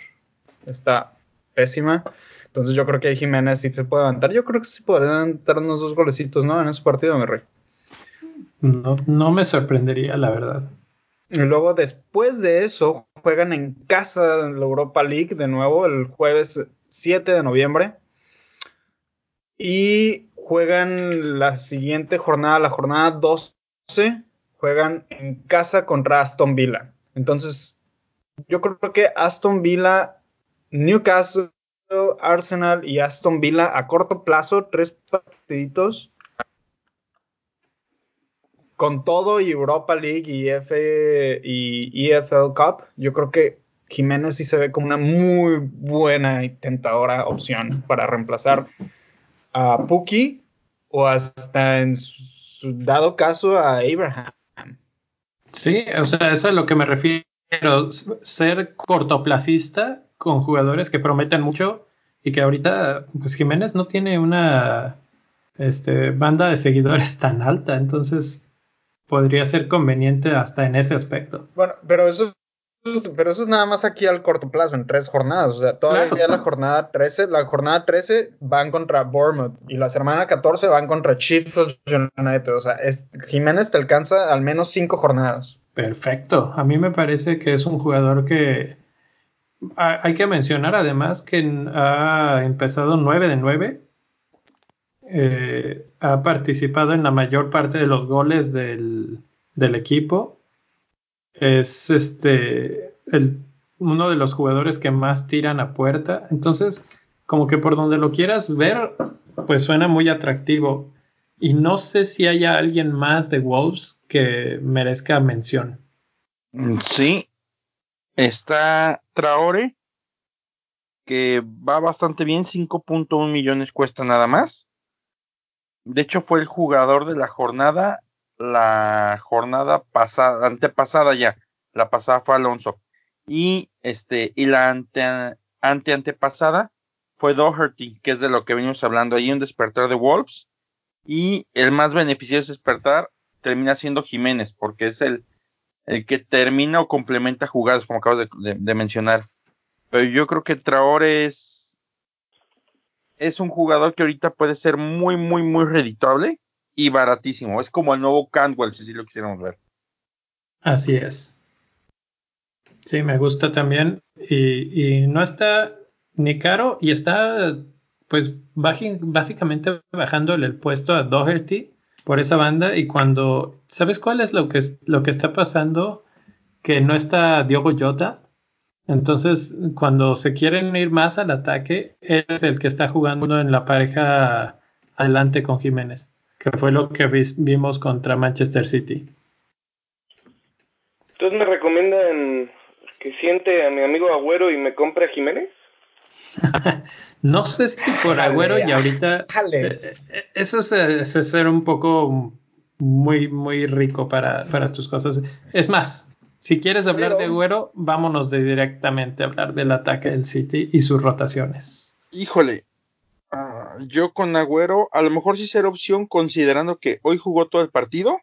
está pésima. Entonces yo creo que Jiménez sí se puede levantar. Yo creo que sí podrían dar unos dos golecitos, ¿no? En ese partido, mi rey. No, no me sorprendería, la verdad. Luego después de eso juegan en casa en la Europa League de nuevo el jueves 7 de noviembre. Y juegan la siguiente jornada, la jornada 12, juegan en casa contra Aston Villa. Entonces, yo creo que Aston Villa, Newcastle, Arsenal y Aston Villa a corto plazo, tres partiditos con todo y Europa League y, F y EFL Cup, yo creo que Jiménez sí se ve como una muy buena y tentadora opción para reemplazar a Puki o hasta en su dado caso a Abraham. Sí, o sea, eso es a lo que me refiero. Ser cortoplacista con jugadores que prometen mucho y que ahorita, pues Jiménez no tiene una este, banda de seguidores tan alta, entonces podría ser conveniente hasta en ese aspecto. Bueno, pero eso, pero eso es nada más aquí al corto plazo, en tres jornadas. O sea, todavía la jornada 13, la jornada 13 van contra Bournemouth y la semana 14 van contra Sheffield United. O sea, Jiménez te alcanza al menos cinco jornadas. Perfecto. A mí me parece que es un jugador que hay que mencionar además que ha empezado 9 de 9 eh, ha participado en la mayor parte de los goles del, equipo. Es este uno de los jugadores que más tiran a puerta. Entonces, como que por donde lo quieras ver, pues suena muy atractivo. Y no sé si haya alguien más de Wolves que merezca mención. Mm, sí, está Traore, que va bastante bien, 5.1 millones cuesta nada más. De hecho, fue el jugador de la jornada, la jornada pasada, antepasada ya. La pasada fue Alonso. Y este, y la ante, ante antepasada fue Doherty, que es de lo que venimos hablando ahí, un despertar de Wolves. Y el más beneficioso despertar termina siendo Jiménez, porque es el, el que termina o complementa jugadas, como acabas de, de mencionar. Pero yo creo que Traore es es un jugador que ahorita puede ser muy, muy, muy reditable y baratísimo. Es como el nuevo Cantwell, si lo quisiéramos ver. Así es. Sí, me gusta también. Y, no está ni caro y está, pues, básicamente bajándole el puesto a Doherty por esa banda. Y cuando, ¿sabes cuál es lo que, lo que está pasando? Que no está Diogo Jota entonces, cuando se quieren ir más al ataque, es el que está jugando en la pareja adelante con Jiménez, que fue lo que vimos contra Manchester City. Entonces, ¿me recomiendan que siente a mi amigo Agüero y me compre a Jiménez? [LAUGHS] No sé si por Agüero y ahorita jale. eh, eh, eso es, es ser un poco muy, muy rico para, para tus cosas. Es más, si quieres hablar Pero- de Agüero, vámonos de directamente a hablar del ataque del City y sus rotaciones. Híjole, ah, yo con Agüero, a lo mejor sí será opción considerando que hoy jugó todo el partido,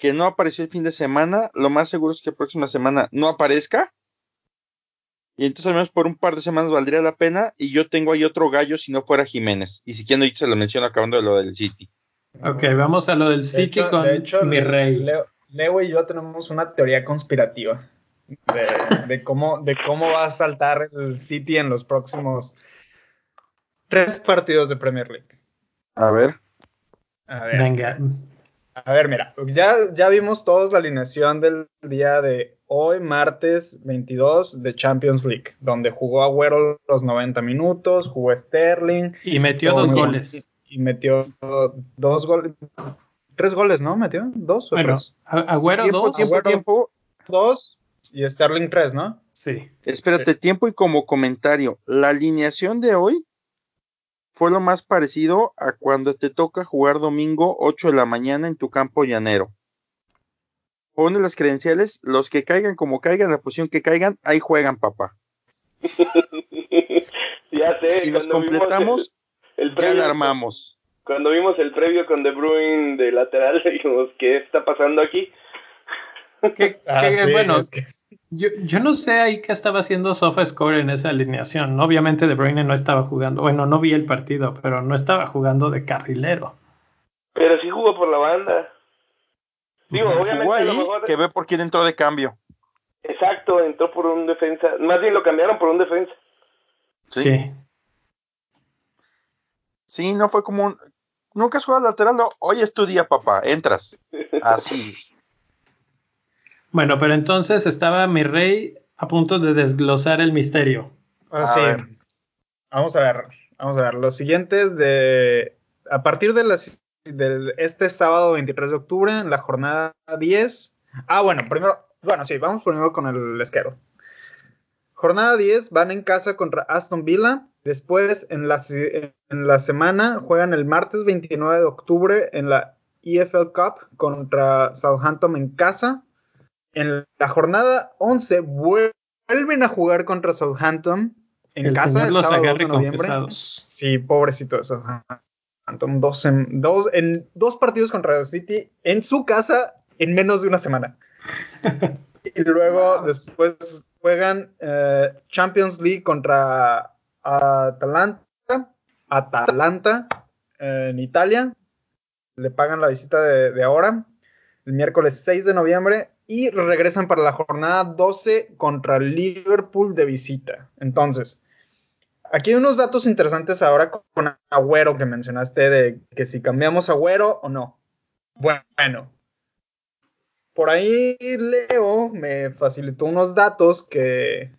que no apareció el fin de semana, lo más seguro es que próxima semana no aparezca. Y entonces al menos por un par de semanas valdría la pena. Y yo tengo ahí otro gallo si no fuera Jiménez. Y si quieren se lo menciono acabando de lo del City. Ok, vamos a lo del De City hecho- con de hecho, mi rey. Leo, Leo y yo tenemos una teoría conspirativa de, de cómo, de cómo va a saltar el City en los próximos tres partidos de Premier League. A ver. A ver, Venga, a ver, mira, ya, ya vimos todos la alineación del día de hoy, martes 22 de Champions League, donde jugó Agüero los 90 minutos, jugó Sterling, y metió dos goles. y metió dos goles, tres goles, ¿no? ¿Metió? ¿Dos o Bueno, tres? Agüero Tiempo, dos. tiempo, Agüero. tiempo. Dos y Sterling tres, ¿no? Sí. Espérate, tiempo y como comentario. La alineación de hoy fue lo más parecido a cuando te toca jugar domingo 8 de la mañana en tu campo llanero. Pone las credenciales, los que caigan como caigan, la posición que caigan, ahí juegan, papá. [LAUGHS] ya sé. Si vimos completamos, el, el ya la armamos. Cuando vimos el previo con De Bruyne de lateral, [LAUGHS] dijimos, ¿qué está pasando aquí? Que- Ah, que, sí, bueno, es que- yo, yo no sé ahí qué estaba haciendo SofaScore en esa alineación. Obviamente De Bruyne no estaba jugando. Bueno, no vi el partido, pero no estaba jugando de carrilero. Pero sí jugó por la banda. Digo, obviamente Jugó a lo mejor... que ve por quién entró de cambio. Exacto, entró por un defensa. Más bien lo cambiaron por un defensa. Sí. Sí. Sí, no fue como un... Nunca has jugado lateral, no. Hoy es tu día, papá. Entras. Así. Bueno, pero entonces estaba mi rey a punto de desglosar el misterio. Ah, A sí. ver. Vamos a ver, vamos a ver. Los siguientes de. A partir de las, del, este sábado 23 de octubre, en la jornada 10. Ah, bueno, primero. Bueno, sí, vamos primero con el esquero. Jornada 10, van en casa contra Aston Villa. Después, en la, se- en la semana, juegan el martes 29 de octubre en la EFL Cup contra Southampton en casa. En la jornada 11, vuelven a jugar contra Southampton en el casa señor el los sábado 2 agarre de noviembre. Sí, pobrecito de Southampton. Dos en, dos, en dos partidos contra el City en su casa en menos de una semana. [LAUGHS] y luego después juegan eh, Champions League contra Atalanta. Atalanta en Italia. Le pagan la visita de, de ahora. El miércoles 6 de noviembre. Y regresan para la jornada 12 contra Liverpool de visita. Entonces, Aquí hay unos datos interesantes ahora con Agüero que mencionaste de que si cambiamos Agüero o no. Bueno, por ahí Leo me facilitó unos datos que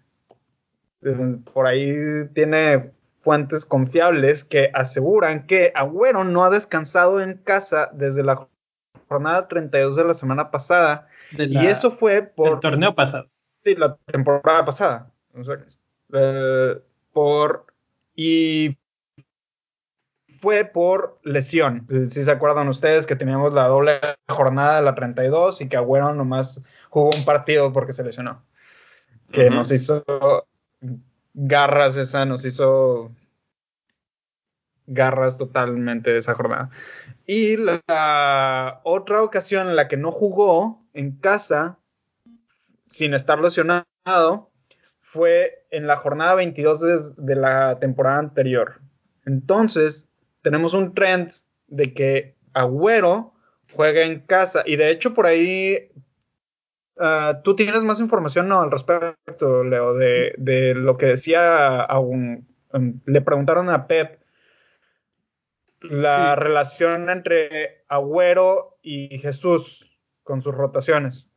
eh, por ahí tiene fuentes confiables que aseguran que Agüero no ha descansado en casa desde la jornada 32 de la semana pasada y eso fue por del torneo pasado. Sí, la temporada pasada. O sea, eh, por y fue por lesión. Si, si se acuerdan ustedes que teníamos la doble jornada de la 32 y que Agüero nomás jugó un partido porque se lesionó. Que nos hizo garras esa, nos hizo garras totalmente esa jornada. Y la, la otra ocasión en la que no jugó en casa sin estar lesionado fue en la jornada 22 de, de la temporada anterior. Entonces, tenemos un trend de que Agüero juega en casa y de hecho por ahí uh, tú tienes más información ¿no? al respecto, Leo, de, de lo que decía a un, um, le preguntaron a Pep la Sí. relación entre Agüero y Jesús con sus rotaciones.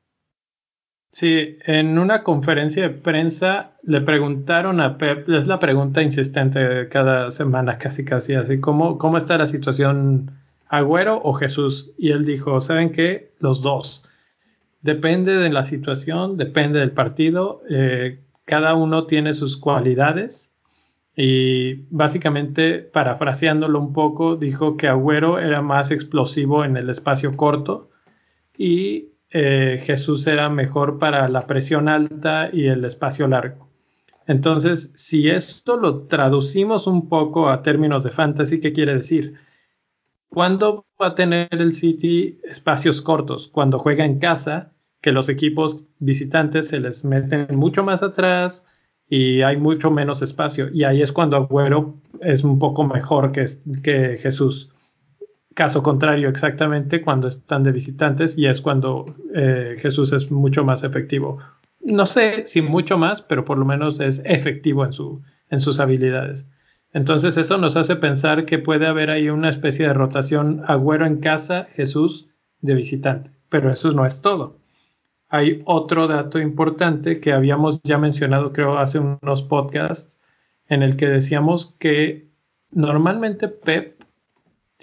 Sí, en una conferencia de prensa le preguntaron a Pep, es la pregunta insistente cada semana, [LAUGHS] casi casi así, ¿cómo, cómo está la situación Agüero o Jesús? Y él dijo, ¿saben qué? Los dos. Depende de la situación, depende del partido, eh, cada uno tiene sus cualidades Y básicamente, parafraseándolo un poco, dijo que Agüero era más explosivo en el espacio corto y eh, Jesús era mejor para la presión alta y el espacio largo. Entonces, si esto lo traducimos un poco a términos de fantasy, ¿qué quiere decir? ¿Cuándo va a tener el City espacios cortos? Cuando juega en casa, que los equipos visitantes se les meten mucho más atrás y hay mucho menos espacio. Y ahí es cuando Agüero es un poco mejor que, que Jesús. Caso contrario, exactamente cuando están de visitantes y es cuando eh, Jesús es mucho más efectivo. No sé si mucho más, pero por lo menos es efectivo en, su, en sus habilidades. Entonces eso nos hace pensar que puede haber ahí una especie de rotación Agüero en casa, Jesús de visitante. Pero eso no es todo. Hay otro dato importante que habíamos ya mencionado creo hace unos podcasts en el que decíamos que normalmente Pep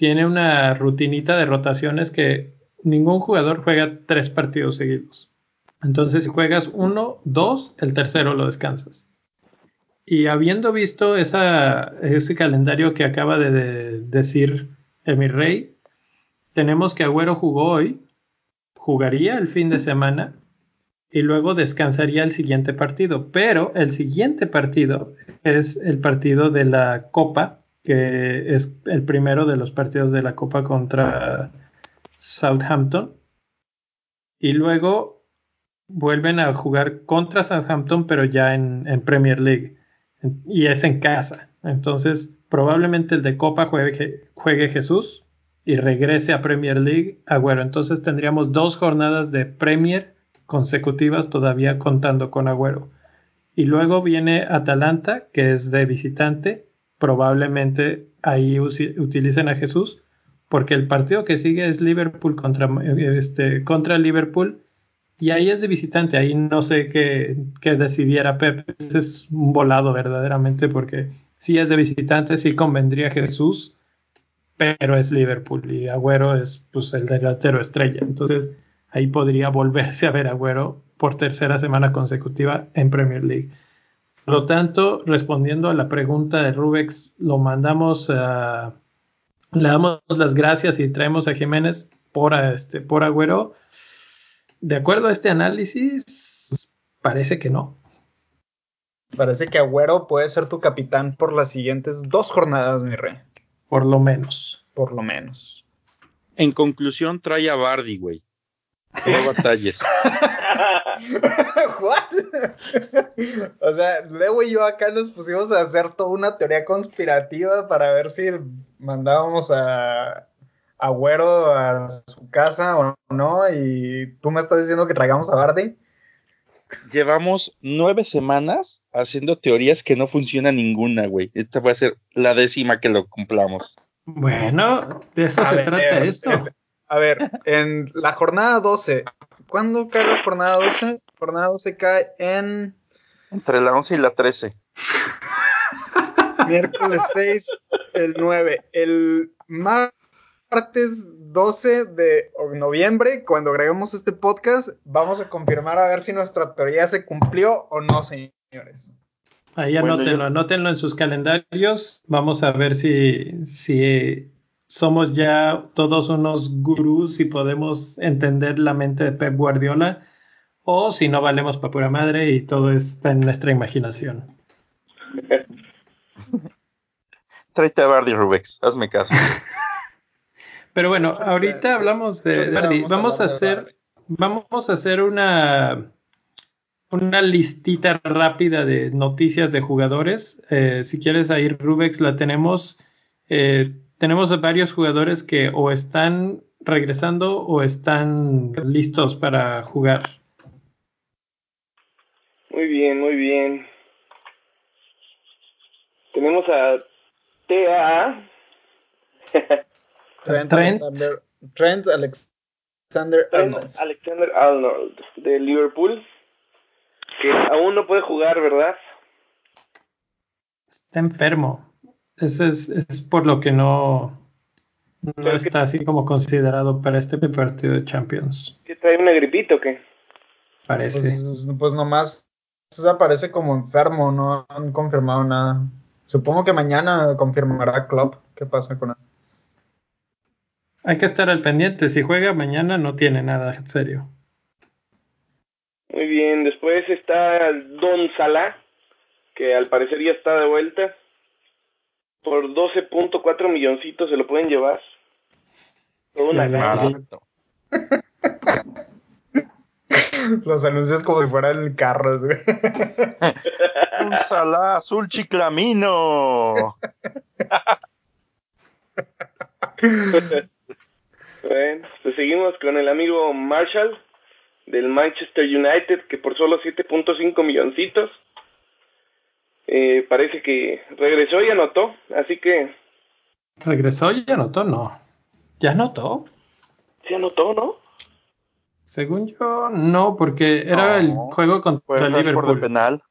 tiene una rutinita de rotaciones que ningún jugador juega tres partidos seguidos. Entonces si juegas uno, dos, el tercero lo descansas. Y habiendo visto ese calendario que acaba de, decir mi Rey, tenemos que Agüero jugó hoy, jugaría el fin de semana y luego descansaría el siguiente partido. Pero el siguiente partido es el partido de la Copa, que es el primero de los partidos de la Copa contra Southampton. Y luego vuelven a jugar contra Southampton, pero ya en Premier League y es en casa. Entonces, probablemente el de Copa juegue, juegue Jesús y regrese a Premier League Agüero. Entonces tendríamos dos jornadas de Premier consecutivas todavía contando con Agüero. Y luego viene Atalanta, que es de visitante. Probablemente ahí utilicen a Jesús, porque el partido que sigue es Liverpool contra, este, contra Liverpool y ahí es de visitante, ahí no sé qué, decidiera Pep. es un volado verdaderamente porque si es de visitante, sí convendría Jesús, pero es Liverpool y Agüero es pues, el delantero estrella. Entonces ahí podría volverse a ver Agüero por tercera semana consecutiva en Premier League. Por lo tanto, respondiendo a la pregunta de Rubex, lo mandamos a... Le damos las gracias y traemos a Jiménez por, este, por Agüero de acuerdo a este análisis, parece que no. Parece que Agüero puede ser tu capitán por las siguientes dos jornadas, mi rey. Por lo menos. Por lo menos. En conclusión, trae a Bardi, güey. No [LAUGHS] batalles. ¿What? o sea, Leo y yo acá nos pusimos a hacer toda una teoría conspirativa para ver si mandábamos a, Agüero a su casa o no, y tú me estás diciendo que traigamos a Bardi. Llevamos nueve semanas haciendo teorías que no funciona ninguna, güey. Esta va a ser la décima que lo cumplamos. Bueno, de eso se trata esto. A ver, en la jornada 12, ¿cuándo cae la jornada 12? Jornada 12 cae en... Entre la 11 y la 13. Miércoles 6, el 9. El martes 12 de noviembre, cuando agreguemos este podcast, vamos a confirmar a ver si nuestra teoría se cumplió o no, señores. Ahí anótenlo, anótenlo en sus calendarios. Vamos a ver si, si somos ya todos unos gurús y podemos entender la mente de Pep Guardiola o si no valemos para pura madre y todo está en nuestra imaginación. [LAUGHS] Tráete a Bardi Rubex, hazme caso. [LAUGHS] Pero bueno, ahorita hablamos de, Bardi. Vamos a hacer, vamos a hacer una, una listita rápida de noticias de jugadores. Eh, si quieres ahí, Rubex, la tenemos. Eh, tenemos varios jugadores que o están regresando o están listos para jugar. Muy bien, muy bien. Tenemos a TAA. [LAUGHS] Trent, Alexander, Trent Alexander Arnold. Alexander Arnold de Liverpool, que aún no puede jugar, ¿verdad? Está enfermo. Ese es, es por lo que no, no está así como considerado para este partido de Champions. ¿Que trae una gripita o qué? Parece. Pues, pues nomás se aparece como enfermo, no han confirmado nada Supongo que mañana confirmará Klopp qué pasa con él. Hay que estar al pendiente. Si juega mañana no tiene nada serio. Muy bien, después está Don Salah, que al parecer ya está de vuelta. Por 12.4 milloncitos se lo pueden llevar. Toda una. Barato. [LAUGHS] Los anuncios como si fueran carros, güey. [LAUGHS] Un Salah azul chiclamino. Bueno, pues seguimos con el amigo Marshall del Manchester United, que por solo 7.5 milloncitos. Eh, parece que regresó y anotó, así que ¿Regresó y anotó? No. ¿Ya anotó? sí anotó, ¿no? Según yo, no, porque era el No, juego contra Fue el Rashford de Liverpool. penal.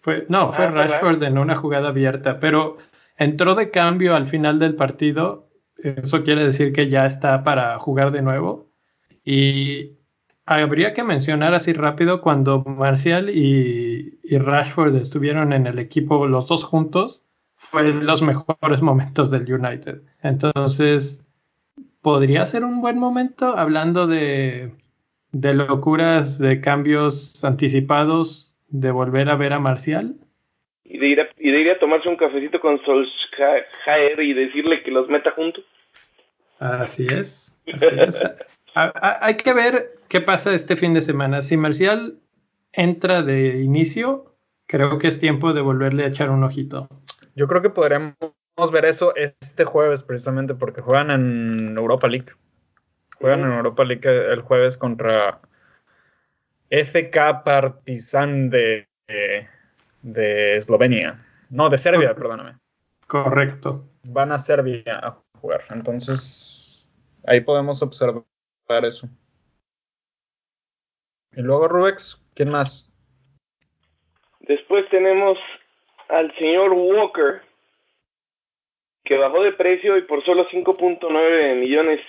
Fue, no, fue Ah, fue Rashford en una jugada abierta, pero entró de cambio al final del partido. Eso quiere decir que ya está para jugar de nuevo. Y habría que mencionar así rápido cuando Marcial y, y Rashford estuvieron en el equipo los dos juntos, fue los mejores momentos del United. Entonces, podría ser un buen momento hablando de, de locuras, de cambios anticipados, de volver a ver a Marcial. Y de ir a, y de ir a tomarse un cafecito con Solskjaer y decirle que los meta juntos. Así es. Así es. [LAUGHS] A- a- hay que ver qué pasa este fin de semana. Si Marcial entra de inicio, creo que es tiempo de volverle a echar un ojito. Yo creo que podremos ver eso este jueves, precisamente porque juegan en Europa League. Juegan en Europa League el jueves contra FK Partizan de, de, de Eslovenia. No, de Serbia, perdóname. Correcto. Van a Serbia a jugar. Entonces, ahí podemos observar eso. Y luego, Rubex, ¿quién más? Después tenemos al señor Walker, que bajó de precio y por solo 5.9 millones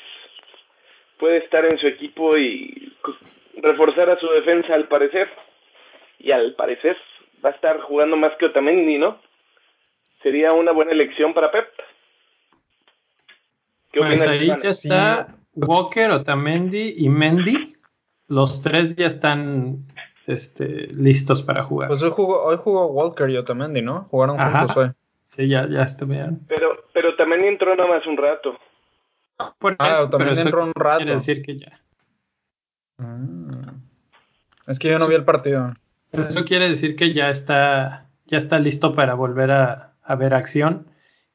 puede estar en su equipo y reforzar a su defensa al parecer. Y al parecer va a estar jugando más que Otamendi, ¿no? Sería una buena elección para Pep. ¿Qué Pues opinas, ahí ya está Walker, Otamendi y Mendy. Los tres ya están este, listos para jugar. Pues hoy jugó, hoy jugó Walker y Otamendi, ¿no? Jugaron Ajá. juntos hoy. Sí, ya, ya estuvieron. Pero, pero también entró nada más un rato. Por Ah, eso, Otamendi pero eso entró un rato. Quiere decir que ya. Ah. Es que yo no vi el partido. Eso quiere decir que ya está, ya está listo para volver a, a ver acción.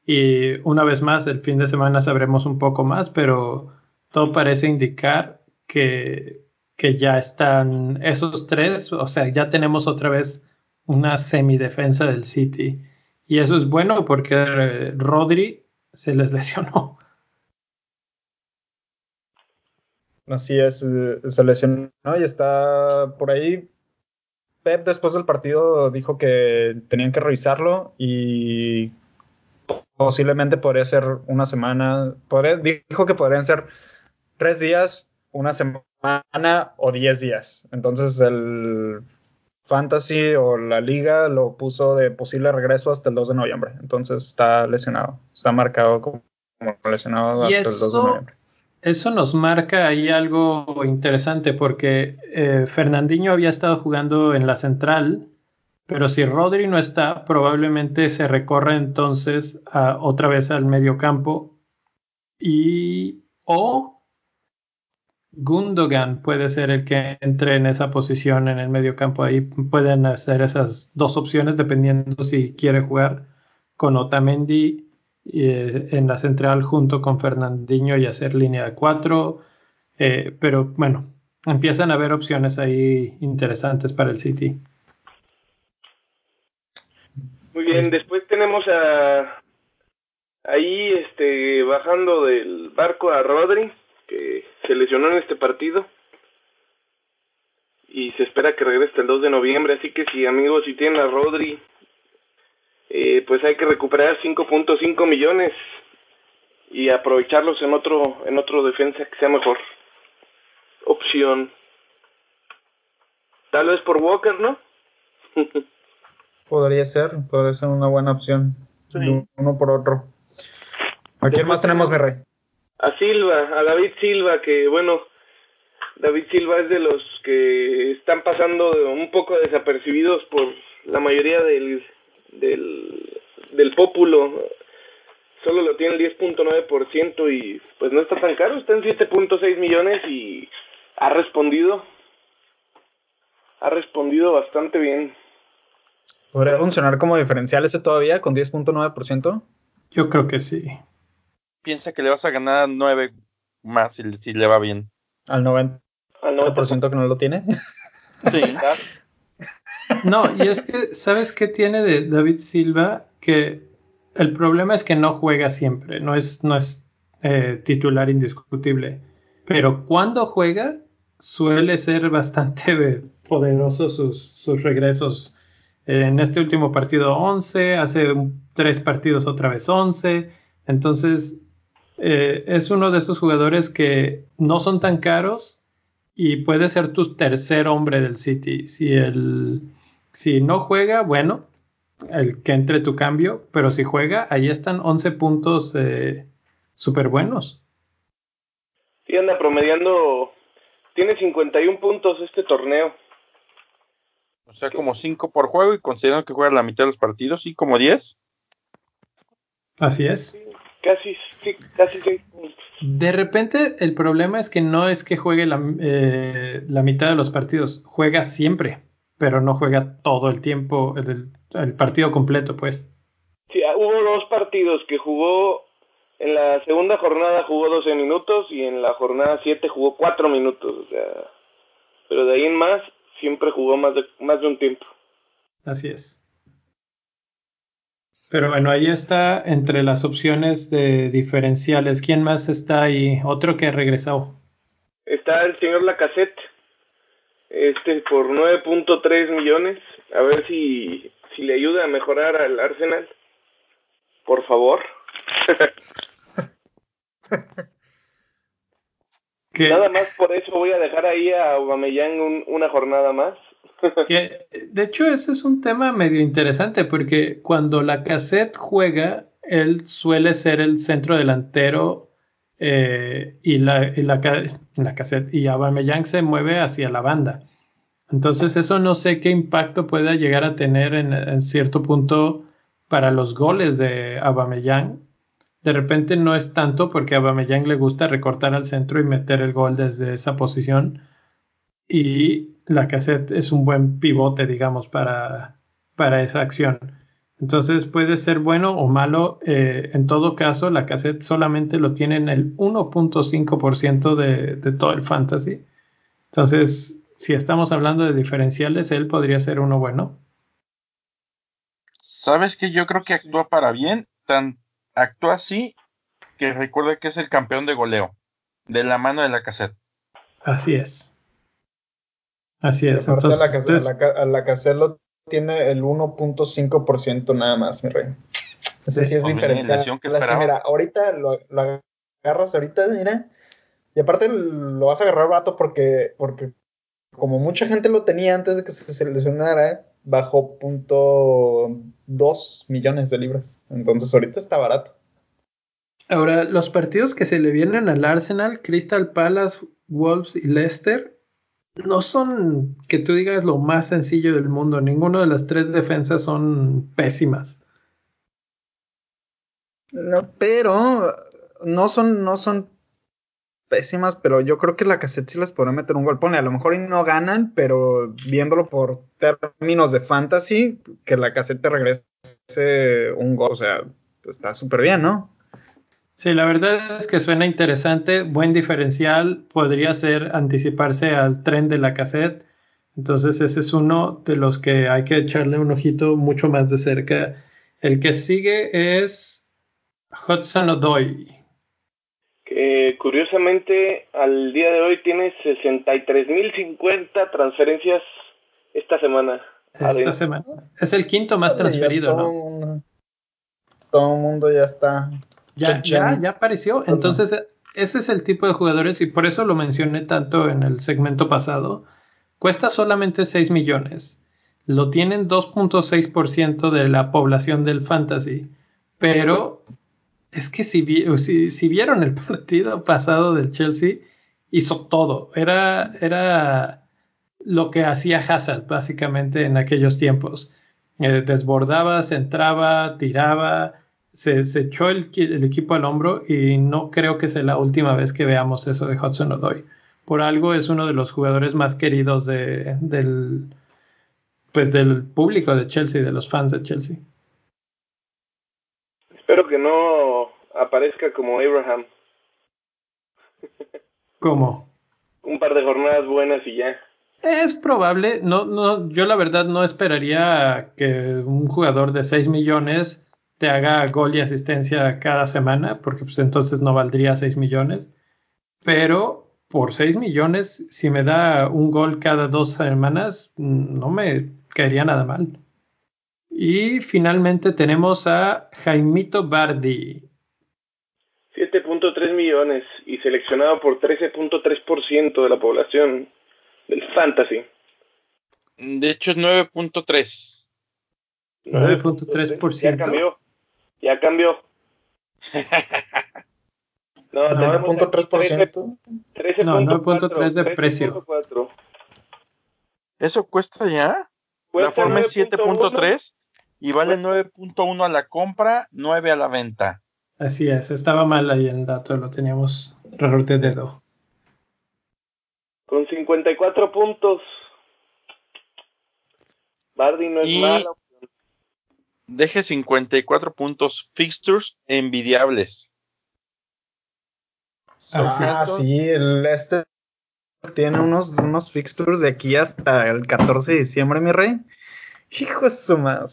Y una vez más, el fin de semana sabremos un poco más, pero todo parece indicar que, que ya están esos tres, o sea, ya tenemos otra vez una semidefensa del City. Y eso es bueno porque eh, Rodri se les [LAUGHS] lesionó. Así es, eh, se lesionó y está por ahí. Pep después del partido dijo que tenían que revisarlo y posiblemente podría ser una semana. dijo que podrían ser tres días, una semana o diez días. Entonces el Fantasy o la liga lo puso de posible regreso hasta el 2 de noviembre. Entonces está lesionado. Está marcado como lesionado hasta el 2 de noviembre. Eso nos marca ahí algo interesante porque eh, Fernandinho había estado jugando en la central, pero si Rodri no está, probablemente se recorre entonces a- otra vez al medio campo y o Gundogan puede ser el que entre en esa posición en el medio campo. Ahí pueden hacer esas dos opciones dependiendo si quiere jugar con Otamendi eh, en la central junto con Fernandinho y hacer línea de cuatro. Eh, pero bueno, empiezan a haber opciones ahí interesantes para el City. Muy bien, después tenemos a ahí este bajando del barco a Rodri, que se lesionó en este partido. Y se espera que regrese el 2 de noviembre, así que si amigos, si tienen a Rodri, eh, pues hay que recuperar 5.5 millones y aprovecharlos en otro en otro defensa que sea mejor opción. Tal vez por Walker, ¿no? [LAUGHS] Podría ser, podría ser una buena opción. uno por otro. ¿A quién más tenemos, mi rey? A Silva, a David Silva, que bueno, David Silva es de los que están pasando un poco desapercibidos por la mayoría del, del, del pópulo. Solo lo tiene el 10.9% y pues no está tan caro, está en 7.6 millones y ha respondido. Ha respondido bastante bien. ¿Podría funcionar como diferencial ese todavía con 10.9%? Yo creo que sí. Piensa que le vas a ganar 9 más si, si le va bien. Al 90%, Al 90 que no lo tiene. Sí. no, y es que, ¿sabes qué tiene de David Silva? Que el problema es que no juega siempre, no es, no es eh, titular indiscutible. Pero cuando juega, suele ser bastante [LAUGHS] poderoso sus, sus regresos en este último partido 11, hace tres partidos otra vez 11. Entonces, eh, es uno de esos jugadores que no son tan caros y puede ser tu tercer hombre del City. Si, el, si no juega, bueno, el que entre tu cambio, pero si juega, ahí están 11 puntos eh, súper buenos. Sí, anda promediando, tiene 51 puntos este torneo. O sea, como 5 por juego y considerando que juega la mitad de los partidos, sí, como 10. Así es. Casi, sí, casi 6 puntos. De repente el problema es que no es que juegue la, eh, la, mitad de los partidos, juega siempre, pero no juega todo el tiempo, el, el partido completo, pues. Sí, ah, hubo dos partidos que jugó, en la segunda jornada jugó 12 minutos y en la jornada 7 jugó 4 minutos, o sea, pero de ahí en más siempre jugó más de, más de un tiempo. Así es. Pero bueno, ahí está entre las opciones de diferenciales. ¿Quién más está ahí? Otro que ha regresado. Está el señor Lacassette, este por 9.3 millones. A ver si, si le ayuda a mejorar al Arsenal. Por favor. [LAUGHS] Nada más por eso voy a dejar ahí a Aubameyang una jornada más. Que, de hecho, ese es un tema medio interesante porque cuando la cassette juega, él suele ser el centro delantero eh, y, la, y la, la cassette y Aubameyang se mueve hacia la banda. Entonces eso no sé qué impacto pueda llegar a tener en, cierto punto para los goles de Aubameyang de repente no es tanto porque a le gusta recortar al centro y meter el gol desde esa posición. Y la cassette es un buen pivote, digamos, para, para esa acción. Entonces puede ser bueno o malo. Eh, en todo caso, la cassette solamente lo tiene en el 1.5% de, de todo el fantasy. Entonces, si estamos hablando de diferenciales, él podría ser uno bueno. ¿Sabes que yo creo que actúa para bien? Tan, actúa así que recuerda que es el campeón de goleo, de la mano de la cassette. Así es. Así es. Entonces, la, cassette, la, la lo tiene el 1.5% nada más, mi rey. Ese sí es diferente. Mira, ahorita lo, lo, agarras ahorita, mira. Y aparte lo vas a agarrar rato porque, porque como mucha gente lo tenía antes de que se seleccionara, bajó punto dos millones de libras. Entonces ahorita está barato. Ahora, los partidos que se le vienen al Arsenal, Crystal Palace, Wolves y Leicester, no son que tú digas lo más sencillo del mundo. Ninguno de las tres defensas son pésimas. No, pero no son, no son pésimas, pero yo creo que la cassette sí les podrá meter un gol. A lo mejor no ganan, pero viéndolo por términos de fantasy, que la cassette te regrese un gol, o sea, está súper bien, ¿no? Sí, la verdad es que suena interesante, buen diferencial, podría ser anticiparse al tren de la cassette. Entonces ese es uno de los que hay que echarle un ojito mucho más de cerca. El que sigue es Hudson O'Doy que curiosamente al día de hoy tiene 63.050 transferencias esta semana. Esta semana. Es el quinto más transferido, ¿no? todo el mundo ya está. Ya, ya, ya apareció. Entonces, ese es el tipo de jugadores y por eso lo mencioné tanto en el segmento pasado. Cuesta solamente 6 millones. Lo tienen 2.6% de la población del fantasy pero es que si, si, vieron el [LAUGHS] partido pasado del Chelsea, hizo todo. Era, era lo que hacía Hazard básicamente en aquellos tiempos. Eh, desbordaba, centraba, tiraba, se, echó el, equipo al hombro y no creo que sea la última vez que veamos eso de Hudson Odoi. Por algo es uno de los jugadores más queridos de, del, pues del público de Chelsea, de los fans de Chelsea. Espero que no aparezca como Abraham. ¿Cómo? Un par de jornadas buenas y ya. Es probable, no, no, yo la verdad no esperaría que un jugador de 6 millones te haga gol y asistencia cada semana, porque pues entonces no valdría 6 millones. Pero por 6 millones, si me da un gol cada dos semanas, no me caería nada mal. Y finalmente tenemos a Jaimito Bardi. 7.3 millones y seleccionado por 13.3% de la población del fantasy. De hecho es 9.3. 9.3%. Ya cambió. Ya cambió. [LAUGHS] no, 9.3%. No, 9.3 de precio. ¿Eso cuesta ya? la forma es 7.3 y vale 9.1 a la compra, 9 a la venta. Así es, estaba mal ahí el dato, lo teníamos error de dedo. Con 54 puntos. Bardi no es malo. Deje 54 puntos fixtures envidiables. Ah, sí, el este tiene unos, unos fixtures de aquí hasta el 14 de diciembre, mi rey. Hijo de su madre.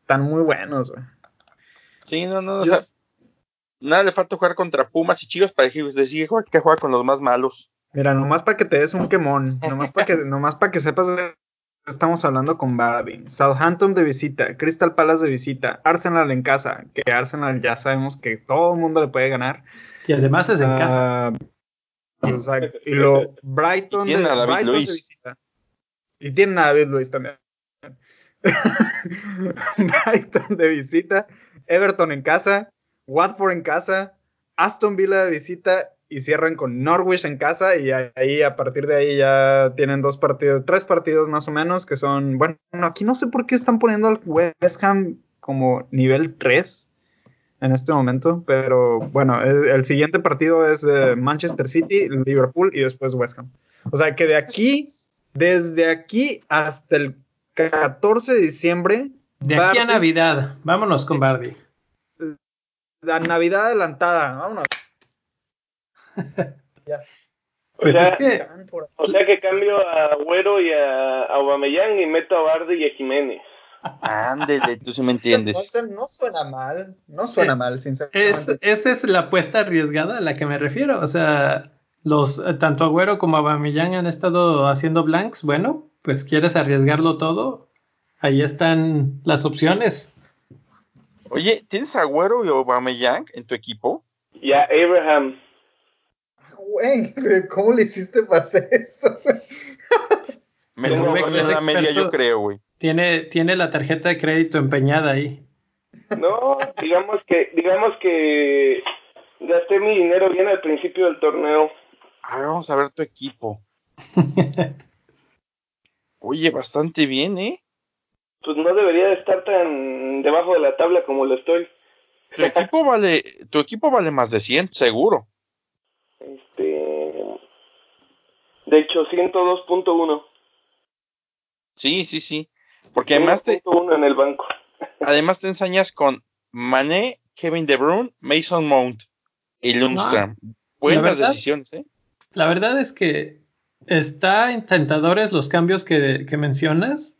Están muy buenos, güey. Sí, no, no, o sea, nada le falta jugar contra Pumas y Chivas para decir que juega con los más malos. Mira, nomás para que te des un quemón, nomás para que, nomás para que sepas de estamos hablando con Barbie. Southampton de visita, Crystal Palace de visita, Arsenal en casa, que Arsenal ya sabemos que todo el mundo le puede ganar. Y además es en casa. Ah, y lo Brighton, de, Brighton de visita. Y tienen a David Luis también. [LAUGHS] Brighton de visita, Everton en casa, Watford en casa, Aston Villa de visita y cierran con Norwich en casa y ahí a partir de ahí ya tienen dos partidos, tres partidos más o menos que son, bueno, aquí no sé por qué están poniendo al West Ham como nivel 3 en este momento, pero bueno, el, siguiente partido es eh, Manchester City, Liverpool y después West Ham. O sea que de aquí, desde aquí hasta el 14 de diciembre. De aquí a Navidad, vámonos con Bardi. La Navidad adelantada, vámonos. [LAUGHS] Pues o sea, es que... O sea que cambio a Güero y a, Aubameyang y meto a Bardi y a Jiménez. Ándele, tú sí me [LAUGHS] entiendes. No, suena mal, no suena eh, mal, sinceramente. Es, esa es la apuesta arriesgada a la que me refiero. O sea, los tanto Agüero como Aubameyang han estado haciendo blanks. Bueno, pues quieres arriesgarlo todo. Ahí están las opciones. Oye, ¿tienes Agüero y Aubameyang en tu equipo? Y a Abraham güey, ¿cómo le hiciste para hacer eso? [LAUGHS] Me lo la media, yo creo, güey. Tiene, tiene la tarjeta de crédito empeñada ahí. No, digamos que, digamos que gasté mi dinero bien al principio del torneo. A ver, vamos a ver tu equipo. [LAUGHS] Oye, bastante bien, ¿eh? Pues no debería de estar tan debajo de la tabla como lo estoy. Tu equipo vale, tu equipo vale más de 100, seguro. Este. De hecho, 102.1. Sí, sí, sí. Porque además te. en el banco. [LAUGHS] además te ensañas con Mané, Kevin De Bruyne, Mason Mount y Lundstrom. Buenas decisiones, ¿eh? La verdad es que está intentadores los cambios que, que, mencionas,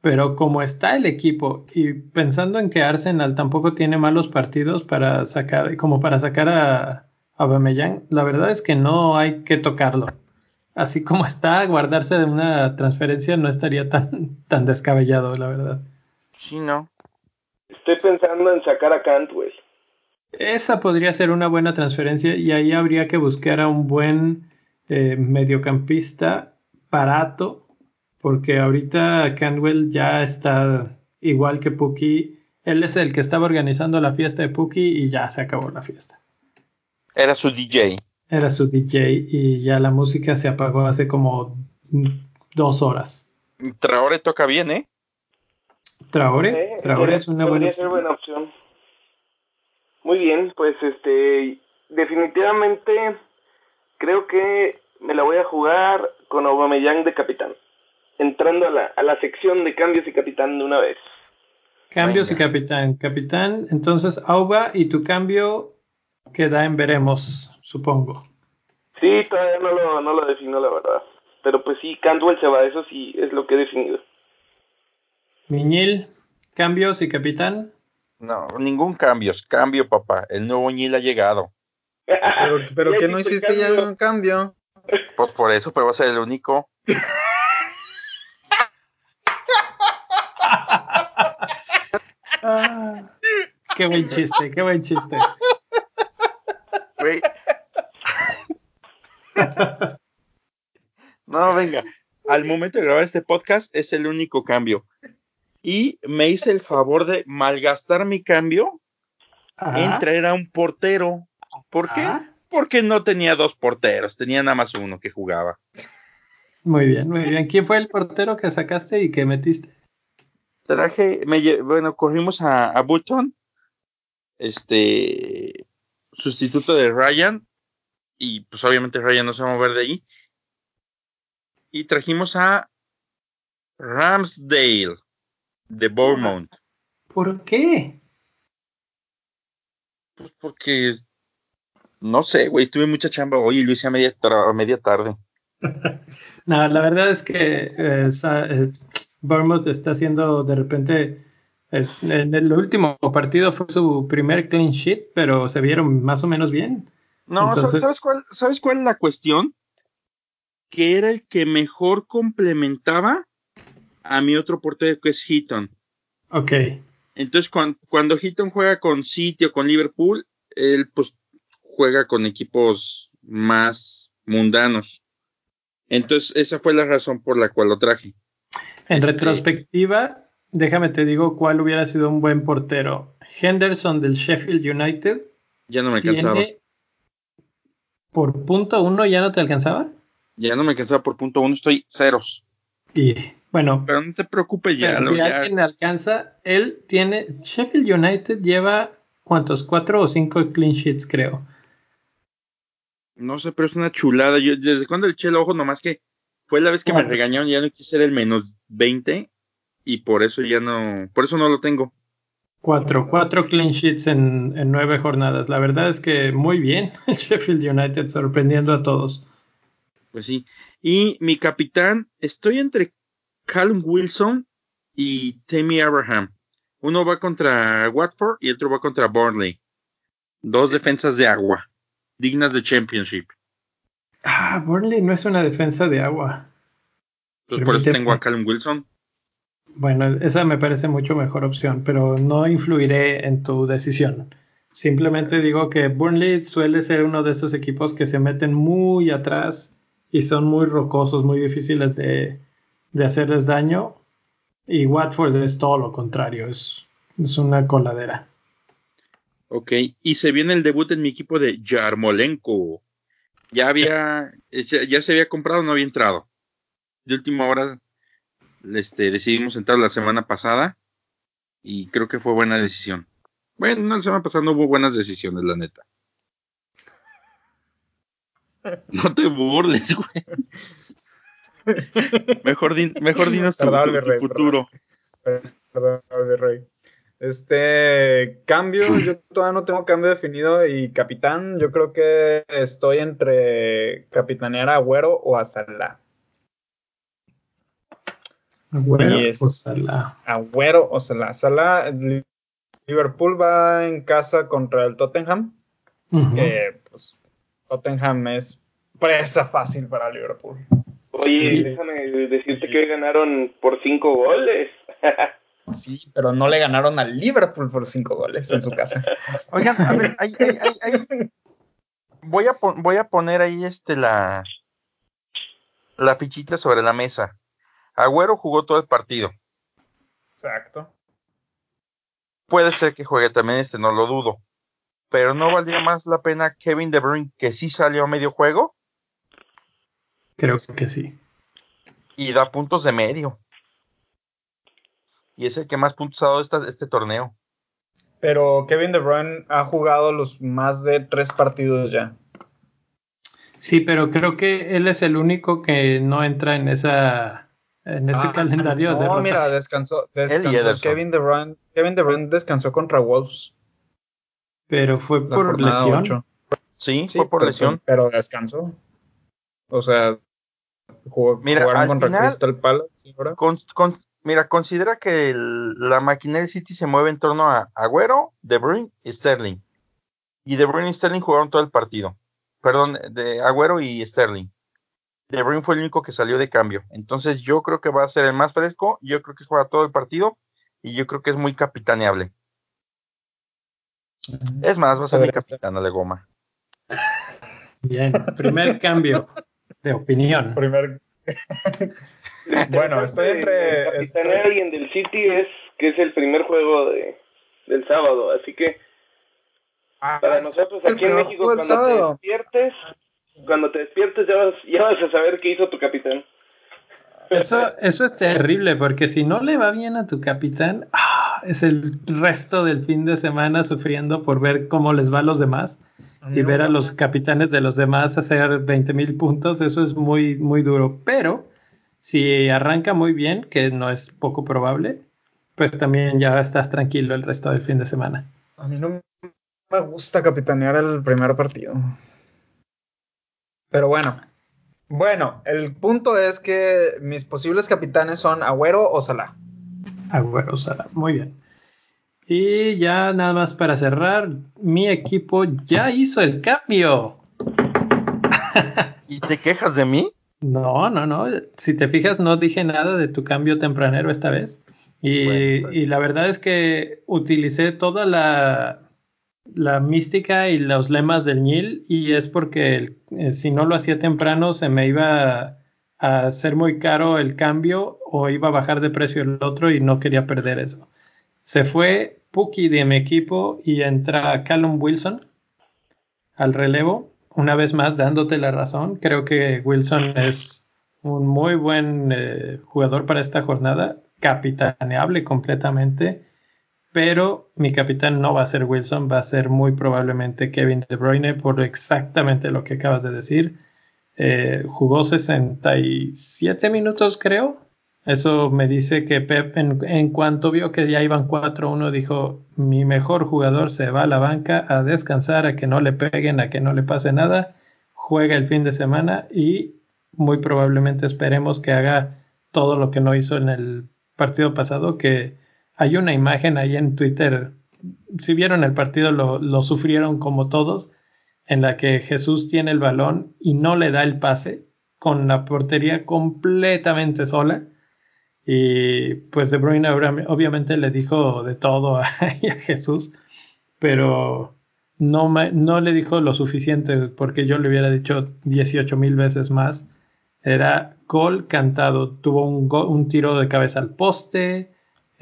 pero como está el equipo y pensando en que Arsenal tampoco tiene malos partidos para sacar, como para sacar a, Aubameyang, la verdad es que no hay que tocarlo. Así como [LAUGHS] está, guardarse de una transferencia no estaría tan, tan descabellado, la verdad. Sí, no. Estoy pensando en sacar a Cantwell. Esa podría ser una buena transferencia y ahí habría que buscar a un buen eh, mediocampista barato, porque ahorita Cantwell ya está igual que Puki Él es el que estaba organizando la fiesta de Puki y ya se acabó la fiesta. Era su DJ. Era su DJ y ya la música se apagó hace como dos horas. Traore toca bien, ¿eh? Traore, Eh, Traore es una buena podría ser buena opción. Muy bien, pues este, definitivamente creo que me la voy a jugar con Aubameyang de capitán, entrando a la, a la sección de cambios y capitán de una vez. Cambios Venga. y capitán. Capitán, entonces Auba y tu cambio queda en veremos, supongo. Sí, todavía no lo, no lo defino la verdad, pero pues sí, Cantwell se va, eso sí es lo que he definido. Miñil, cambios y capitán. No, ningún cambio. Cambio, papá. El nuevo Ñil ha llegado. Pero, pero que no hiciste ya un cambio. Pues por eso, pero va a ser el único. [LAUGHS] Ah, qué buen chiste, qué buen chiste. Güey. No, venga. Al momento de grabar este podcast es el único cambio. Y me hice el favor de malgastar mi cambio Ajá. en traer a un portero. ¿Por qué? Ah, Porque no tenía dos porteros, tenía nada más uno que jugaba. Muy bien, muy bien. ¿Quién fue el portero que sacaste y que metiste? Traje, me, bueno, corrimos a, a Button, este, sustituto de Ryan, y pues obviamente Ryan no se va a mover de ahí. Y trajimos a Ramsdale de Bournemouth, ¿Por qué? pues porque, no sé, güey, tuve mucha chamba hoy y lo hice a media, a media tarde. [LAUGHS] No, la verdad es que eh, eh, Bournemouth está haciendo de repente. El- en el último partido fue su primer clean sheet, pero se vieron más o menos bien. No, ¿sabes- Entonces- ¿sabes cuál, ¿sabes cuál es la cuestión? Que era el que mejor complementaba a mi otro portero que es Heaton. Ok, Entonces, cuan- cuando Heaton juega con City o con Liverpool, él pues juega con equipos más mundanos. Entonces, esa fue la razón por la cual lo traje. en Este- retrospectiva, déjame te digo cuál hubiera sido un buen portero. Henderson del Sheffield United Ya no me alcanzaba. tiene por punto uno ya no te alcanzaba. Ya no me alcanzaba por punto uno, estoy ceros. Y bueno, Pero no te preocupes, ya. Pero si ya- alguien alcanza, él tiene. Sheffield United lleva cuántos, cuatro o cinco clean sheets, creo. No sé, pero es una chulada. Yo desde cuando le eché el ojo, nomás que fue la vez que me regañaron, ya no quise ser el menos 20 y por eso ya no, por eso no lo tengo. Cuatro, cuatro clean sheets en, en nueve jornadas. La verdad es que muy bien. el [LAUGHS] Sheffield United sorprendiendo a todos. Pues sí. Y mi capitán, estoy entre Callum Wilson y Tammy Abraham. Uno va contra Watford y otro va contra Burnley. Dos defensas de agua, dignas de Championship. Ah, Burnley no es una defensa de agua. Entonces por eso Permíteme. tengo a Callum Wilson. Bueno, esa me parece mucho mejor opción, pero no influiré en tu decisión. Simplemente digo que Burnley suele ser uno de esos equipos que se meten muy atrás y son muy rocosos, muy difíciles de, de hacerles daño. Y Watford es todo lo contrario, es, es una coladera. Ok, y se viene el debut en mi equipo de Yarmolenko. Ya había, ya, ya se había comprado, no había entrado. De última hora, este, decidimos entrar la semana pasada y creo que fue buena decisión. Bueno, no, la semana pasada no hubo buenas decisiones, la neta. [LAUGHS] No te burles, güey. Mejor, mejor dinos tu, futuro. Perdón, Rey. Este cambio, yo todavía no tengo cambio definido y capitán, yo creo que estoy entre capitanear a Agüero o a Salah. Yes. pues Salah. Agüero o Salah. Salah, Liverpool va en casa contra el Tottenham, que pues Tottenham es presa fácil para Liverpool. Oye, Sí. déjame decirte que hoy ganaron por cinco goles. [LAUGHS] Sí, pero no le ganaron al Liverpool por cinco goles en su casa. Oigan, a ver, ahí- ahí- ahí- ahí- Voy, a pon- voy a poner ahí este la, la fichita sobre la mesa. Agüero jugó todo el partido. Exacto. Puede ser que juegue también este, no lo dudo. Pero no valdría más la pena Kevin De Bruyne, que sí salió a medio juego. Creo que sí. Y da puntos de medio. Y es el que más puntos ha dado esta, este torneo. Pero Kevin De Bruyne ha jugado los más de tres partidos ya. Sí, pero creo que él es el único que no entra en esa en ese Ah, calendario de No, mira, rotación. descansó. Kevin De Bruyne. Kevin De Bruyne descansó contra Wolves. Pero fue la por lesión. Sí, Sí, fue por pero- lesión. Pero descansó. O sea, jugó, Mira, jugaron contra final- Crystal Palace. Con- con- mira, considera que el- la maquinaria City se mueve en torno a Agüero, De Bruyne y Sterling. Y De Bruyne y Sterling jugaron todo el partido. Perdón, de Agüero y Sterling. De Bruyne fue el único que salió de cambio. Entonces yo creo que va a ser el más fresco. Yo creo que juega todo el partido. Y yo creo que es muy capitaneable. Es más, va a ser mi Podría ser. capitán de goma. Bien, primer cambio de opinión. Primer. [LAUGHS] Bueno, estoy entre- Capitanear estoy- a alguien del City es que es el primer juego de, del sábado, así que para Ah, nosotros el aquí en México cuando te sábado. despiertes, cuando te despiertes ya vas, ya vas a saber qué hizo tu capitán. Eso, eso es terrible, porque si no le va bien a tu capitán, ah, es el resto del fin de semana sufriendo por ver cómo les va a los demás y ver a los capitanes de los demás hacer 20 mil puntos. Eso es muy, muy duro. Pero si arranca muy bien, que no es poco probable, pues también ya estás tranquilo el resto del fin de semana. A mí no me gusta capitanear el primer partido. Pero bueno. Bueno, el punto es que mis posibles capitanes son Agüero o Salah. Agüero Sala, muy bien. Y ya nada más para cerrar, mi equipo ya hizo el cambio. [LAUGHS] ¿Y te quejas de mí? No, no, no. Si te fijas, no dije nada de tu cambio tempranero esta vez. Y, Bueno, y la verdad es que utilicé toda la, la mística y los lemas del Nil y es porque eh, si no lo hacía temprano se me iba a hacer muy caro el cambio o iba a bajar de precio el otro y no quería perder eso. Se fue Puki de mi equipo y entra Callum Wilson al relevo. Una vez más, dándote la razón, creo que Wilson es un muy buen eh, jugador para esta jornada, capitaneable completamente, pero mi capitán no va a ser Wilson, va a ser muy probablemente Kevin De Bruyne por exactamente lo que acabas de decir. Eh, jugó 67 minutos, creo. Eso me dice que Pep, en, en cuanto vio que ya iban 4-1, dijo: Mi mejor jugador se va a la banca a descansar, a que no le peguen, a que no le pase nada. Juega el fin de semana y muy probablemente esperemos que haga todo lo que no hizo en el partido pasado. Que hay una imagen ahí en Twitter. Si vieron el partido, lo, sufrieron como todos en la que Jesús tiene el balón y no le da el pase con la portería completamente sola. Y pues De Bruyne obviamente le dijo de todo a, [LAUGHS] Jesús, pero no le dijo lo suficiente porque yo le hubiera dicho 18 mil veces más. Era gol cantado, tuvo un, go- un tiro de cabeza al poste.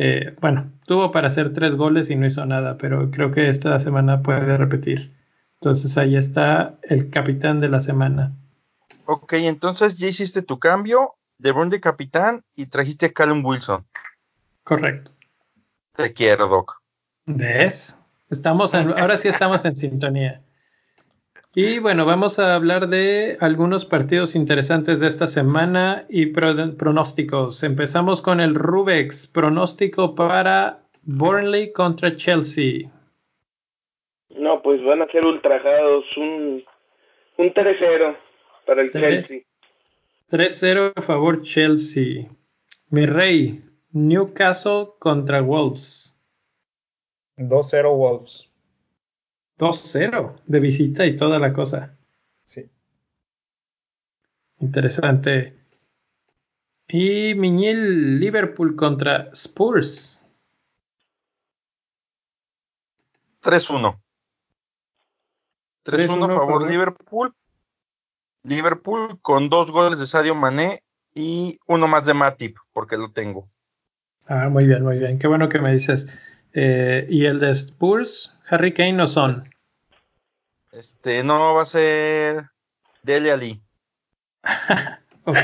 Eh, bueno, tuvo para hacer tres goles y no hizo nada, pero creo que esta semana puede repetir. Entonces ahí está el capitán de la semana. Ok, entonces ya hiciste tu cambio. De Bruyne de capitán y trajiste a Callum Wilson. Correcto. Te quiero, Doc. ¿Ves? Estamos en- [LAUGHS] ahora sí estamos en sintonía. Y bueno, vamos a hablar de algunos partidos interesantes de esta semana y pro- pronósticos. Empezamos con el Rubex, pronóstico para Burnley contra Chelsea. No, pues van a ser ultrajados, un, un 3-0 para el Tres. Chelsea. 3-0 a favor Chelsea. Mi rey, Newcastle contra Wolves. 2-0 Wolves. 2-0 de visita y toda la cosa. Sí. Interesante. Y Miñil, Liverpool contra Spurs. 3-1. 3-1 3-1 a favor. Liverpool. Liverpool con dos goles de Sadio Mané y uno más de Matip, porque lo tengo. Ah, muy bien, muy bien. Qué bueno que me dices. Eh, y el de Spurs, Harry Kane o Son. Este, no, va a ser Dele Ali. [LAUGHS] ok.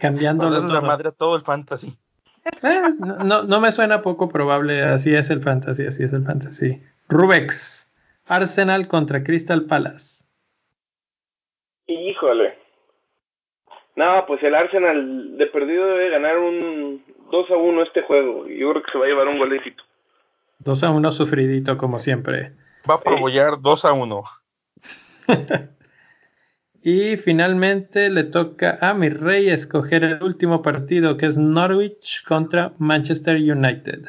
Cambiando la madre a todo el fantasy. Eh, no, no, me suena poco probable. Así es el fantasy, así es el fantasy. Rubex, Arsenal contra Crystal Palace. Híjole. No, pues el Arsenal de perdido debe ganar un 2 a 1 este juego. Yo creo que se va a llevar un golecito. 2 a 1 sufridito, como siempre. Va a probollar 2 a 1. [LAUGHS] y finalmente le toca a mi rey escoger el último partido, que es Norwich contra Manchester United.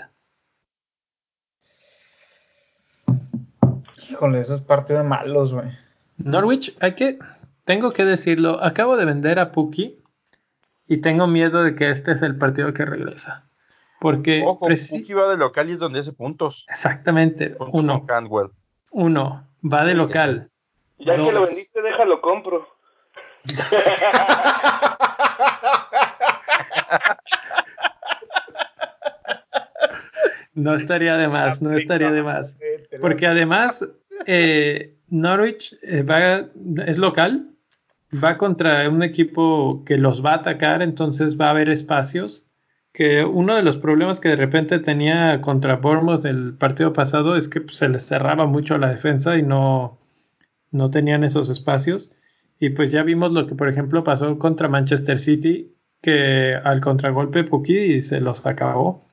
Híjole, ese es partido de malos, güey. Norwich, hay que tengo que decirlo, acabo de vender a Puki y tengo miedo de que este es el partido que regresa. Porque Ojo, Puki va de local y es donde hace puntos. Exactamente, uno. Uno, va de local. Ya que lo vendiste, déjalo compro. no estaría de más, no estaría de más. Porque además, eh, Norwich eh, va, es local, va contra un equipo que los va a atacar, entonces va a haber espacios. Que uno de los problemas que de repente tenía contra Bournemouth el partido pasado es que pues, se les cerraba mucho la defensa y no, no tenían esos espacios. Y pues ya vimos lo que, por ejemplo, pasó contra Manchester City, que al contragolpe Puki se los acabó.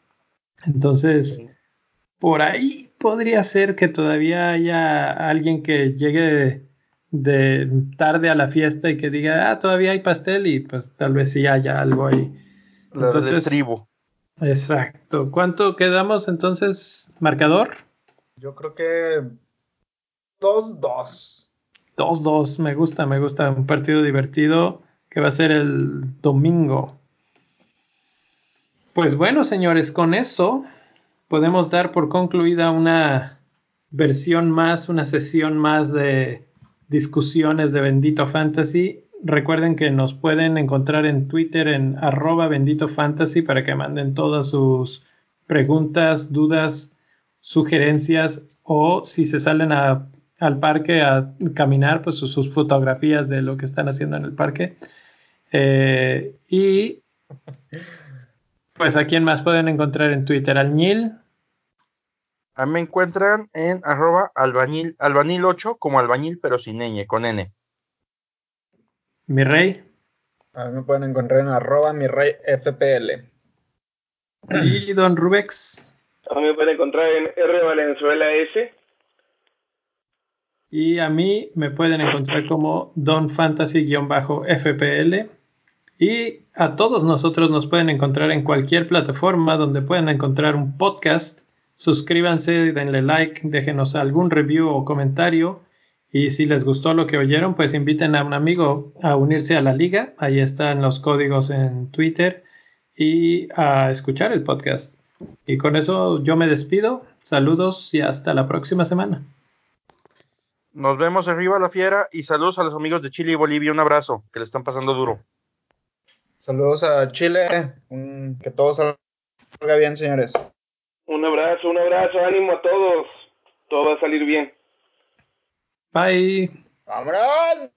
Entonces, por ahí podría ser que todavía haya alguien que llegue de tarde a la fiesta y que diga, ah, todavía hay pastel y pues tal vez sí haya algo ahí. Entonces, tribu. Exacto. ¿Cuánto quedamos entonces, marcador? Yo creo que 2-2. 2-2, me gusta, me gusta. Un partido divertido que va a ser el domingo. Pues bueno, señores, con eso podemos dar por concluida una versión más, una sesión más de discusiones de Bendito Fantasy. Recuerden que nos pueden encontrar en Twitter en arroba Bendito Fantasy para que manden todas sus preguntas, dudas, sugerencias o si se salen al parque a caminar, pues sus, fotografías de lo que están haciendo en el parque. Eh, y pues a quién más pueden encontrar en Twitter, al Nil. Me encuentran en arroba albañil, albañil 8 como albañil pero sin ñ, con n. Mi rey. A mí me pueden encontrar en arroba mi rey FPL. Y don Rubex. A mí me pueden encontrar en R Valenzuela S. Y a mí me pueden encontrar como Don Fantasy-FPL. Y a todos nosotros nos pueden encontrar en cualquier plataforma donde puedan encontrar un podcast suscríbanse, denle like, déjenos algún review o comentario. Y si les gustó lo que oyeron, pues inviten a un amigo a unirse a la liga. Ahí están los códigos en Twitter y a escuchar el podcast. Y con eso yo me despido. Saludos y hasta la próxima semana. Nos vemos arriba la fiera y saludos a los amigos de Chile y Bolivia. Un abrazo, que le están pasando duro. Saludos a Chile. que todo salga bien, señores. Un abrazo, un abrazo, ánimo a todos. Todo va a salir bien. Bye. ¡Vámonos!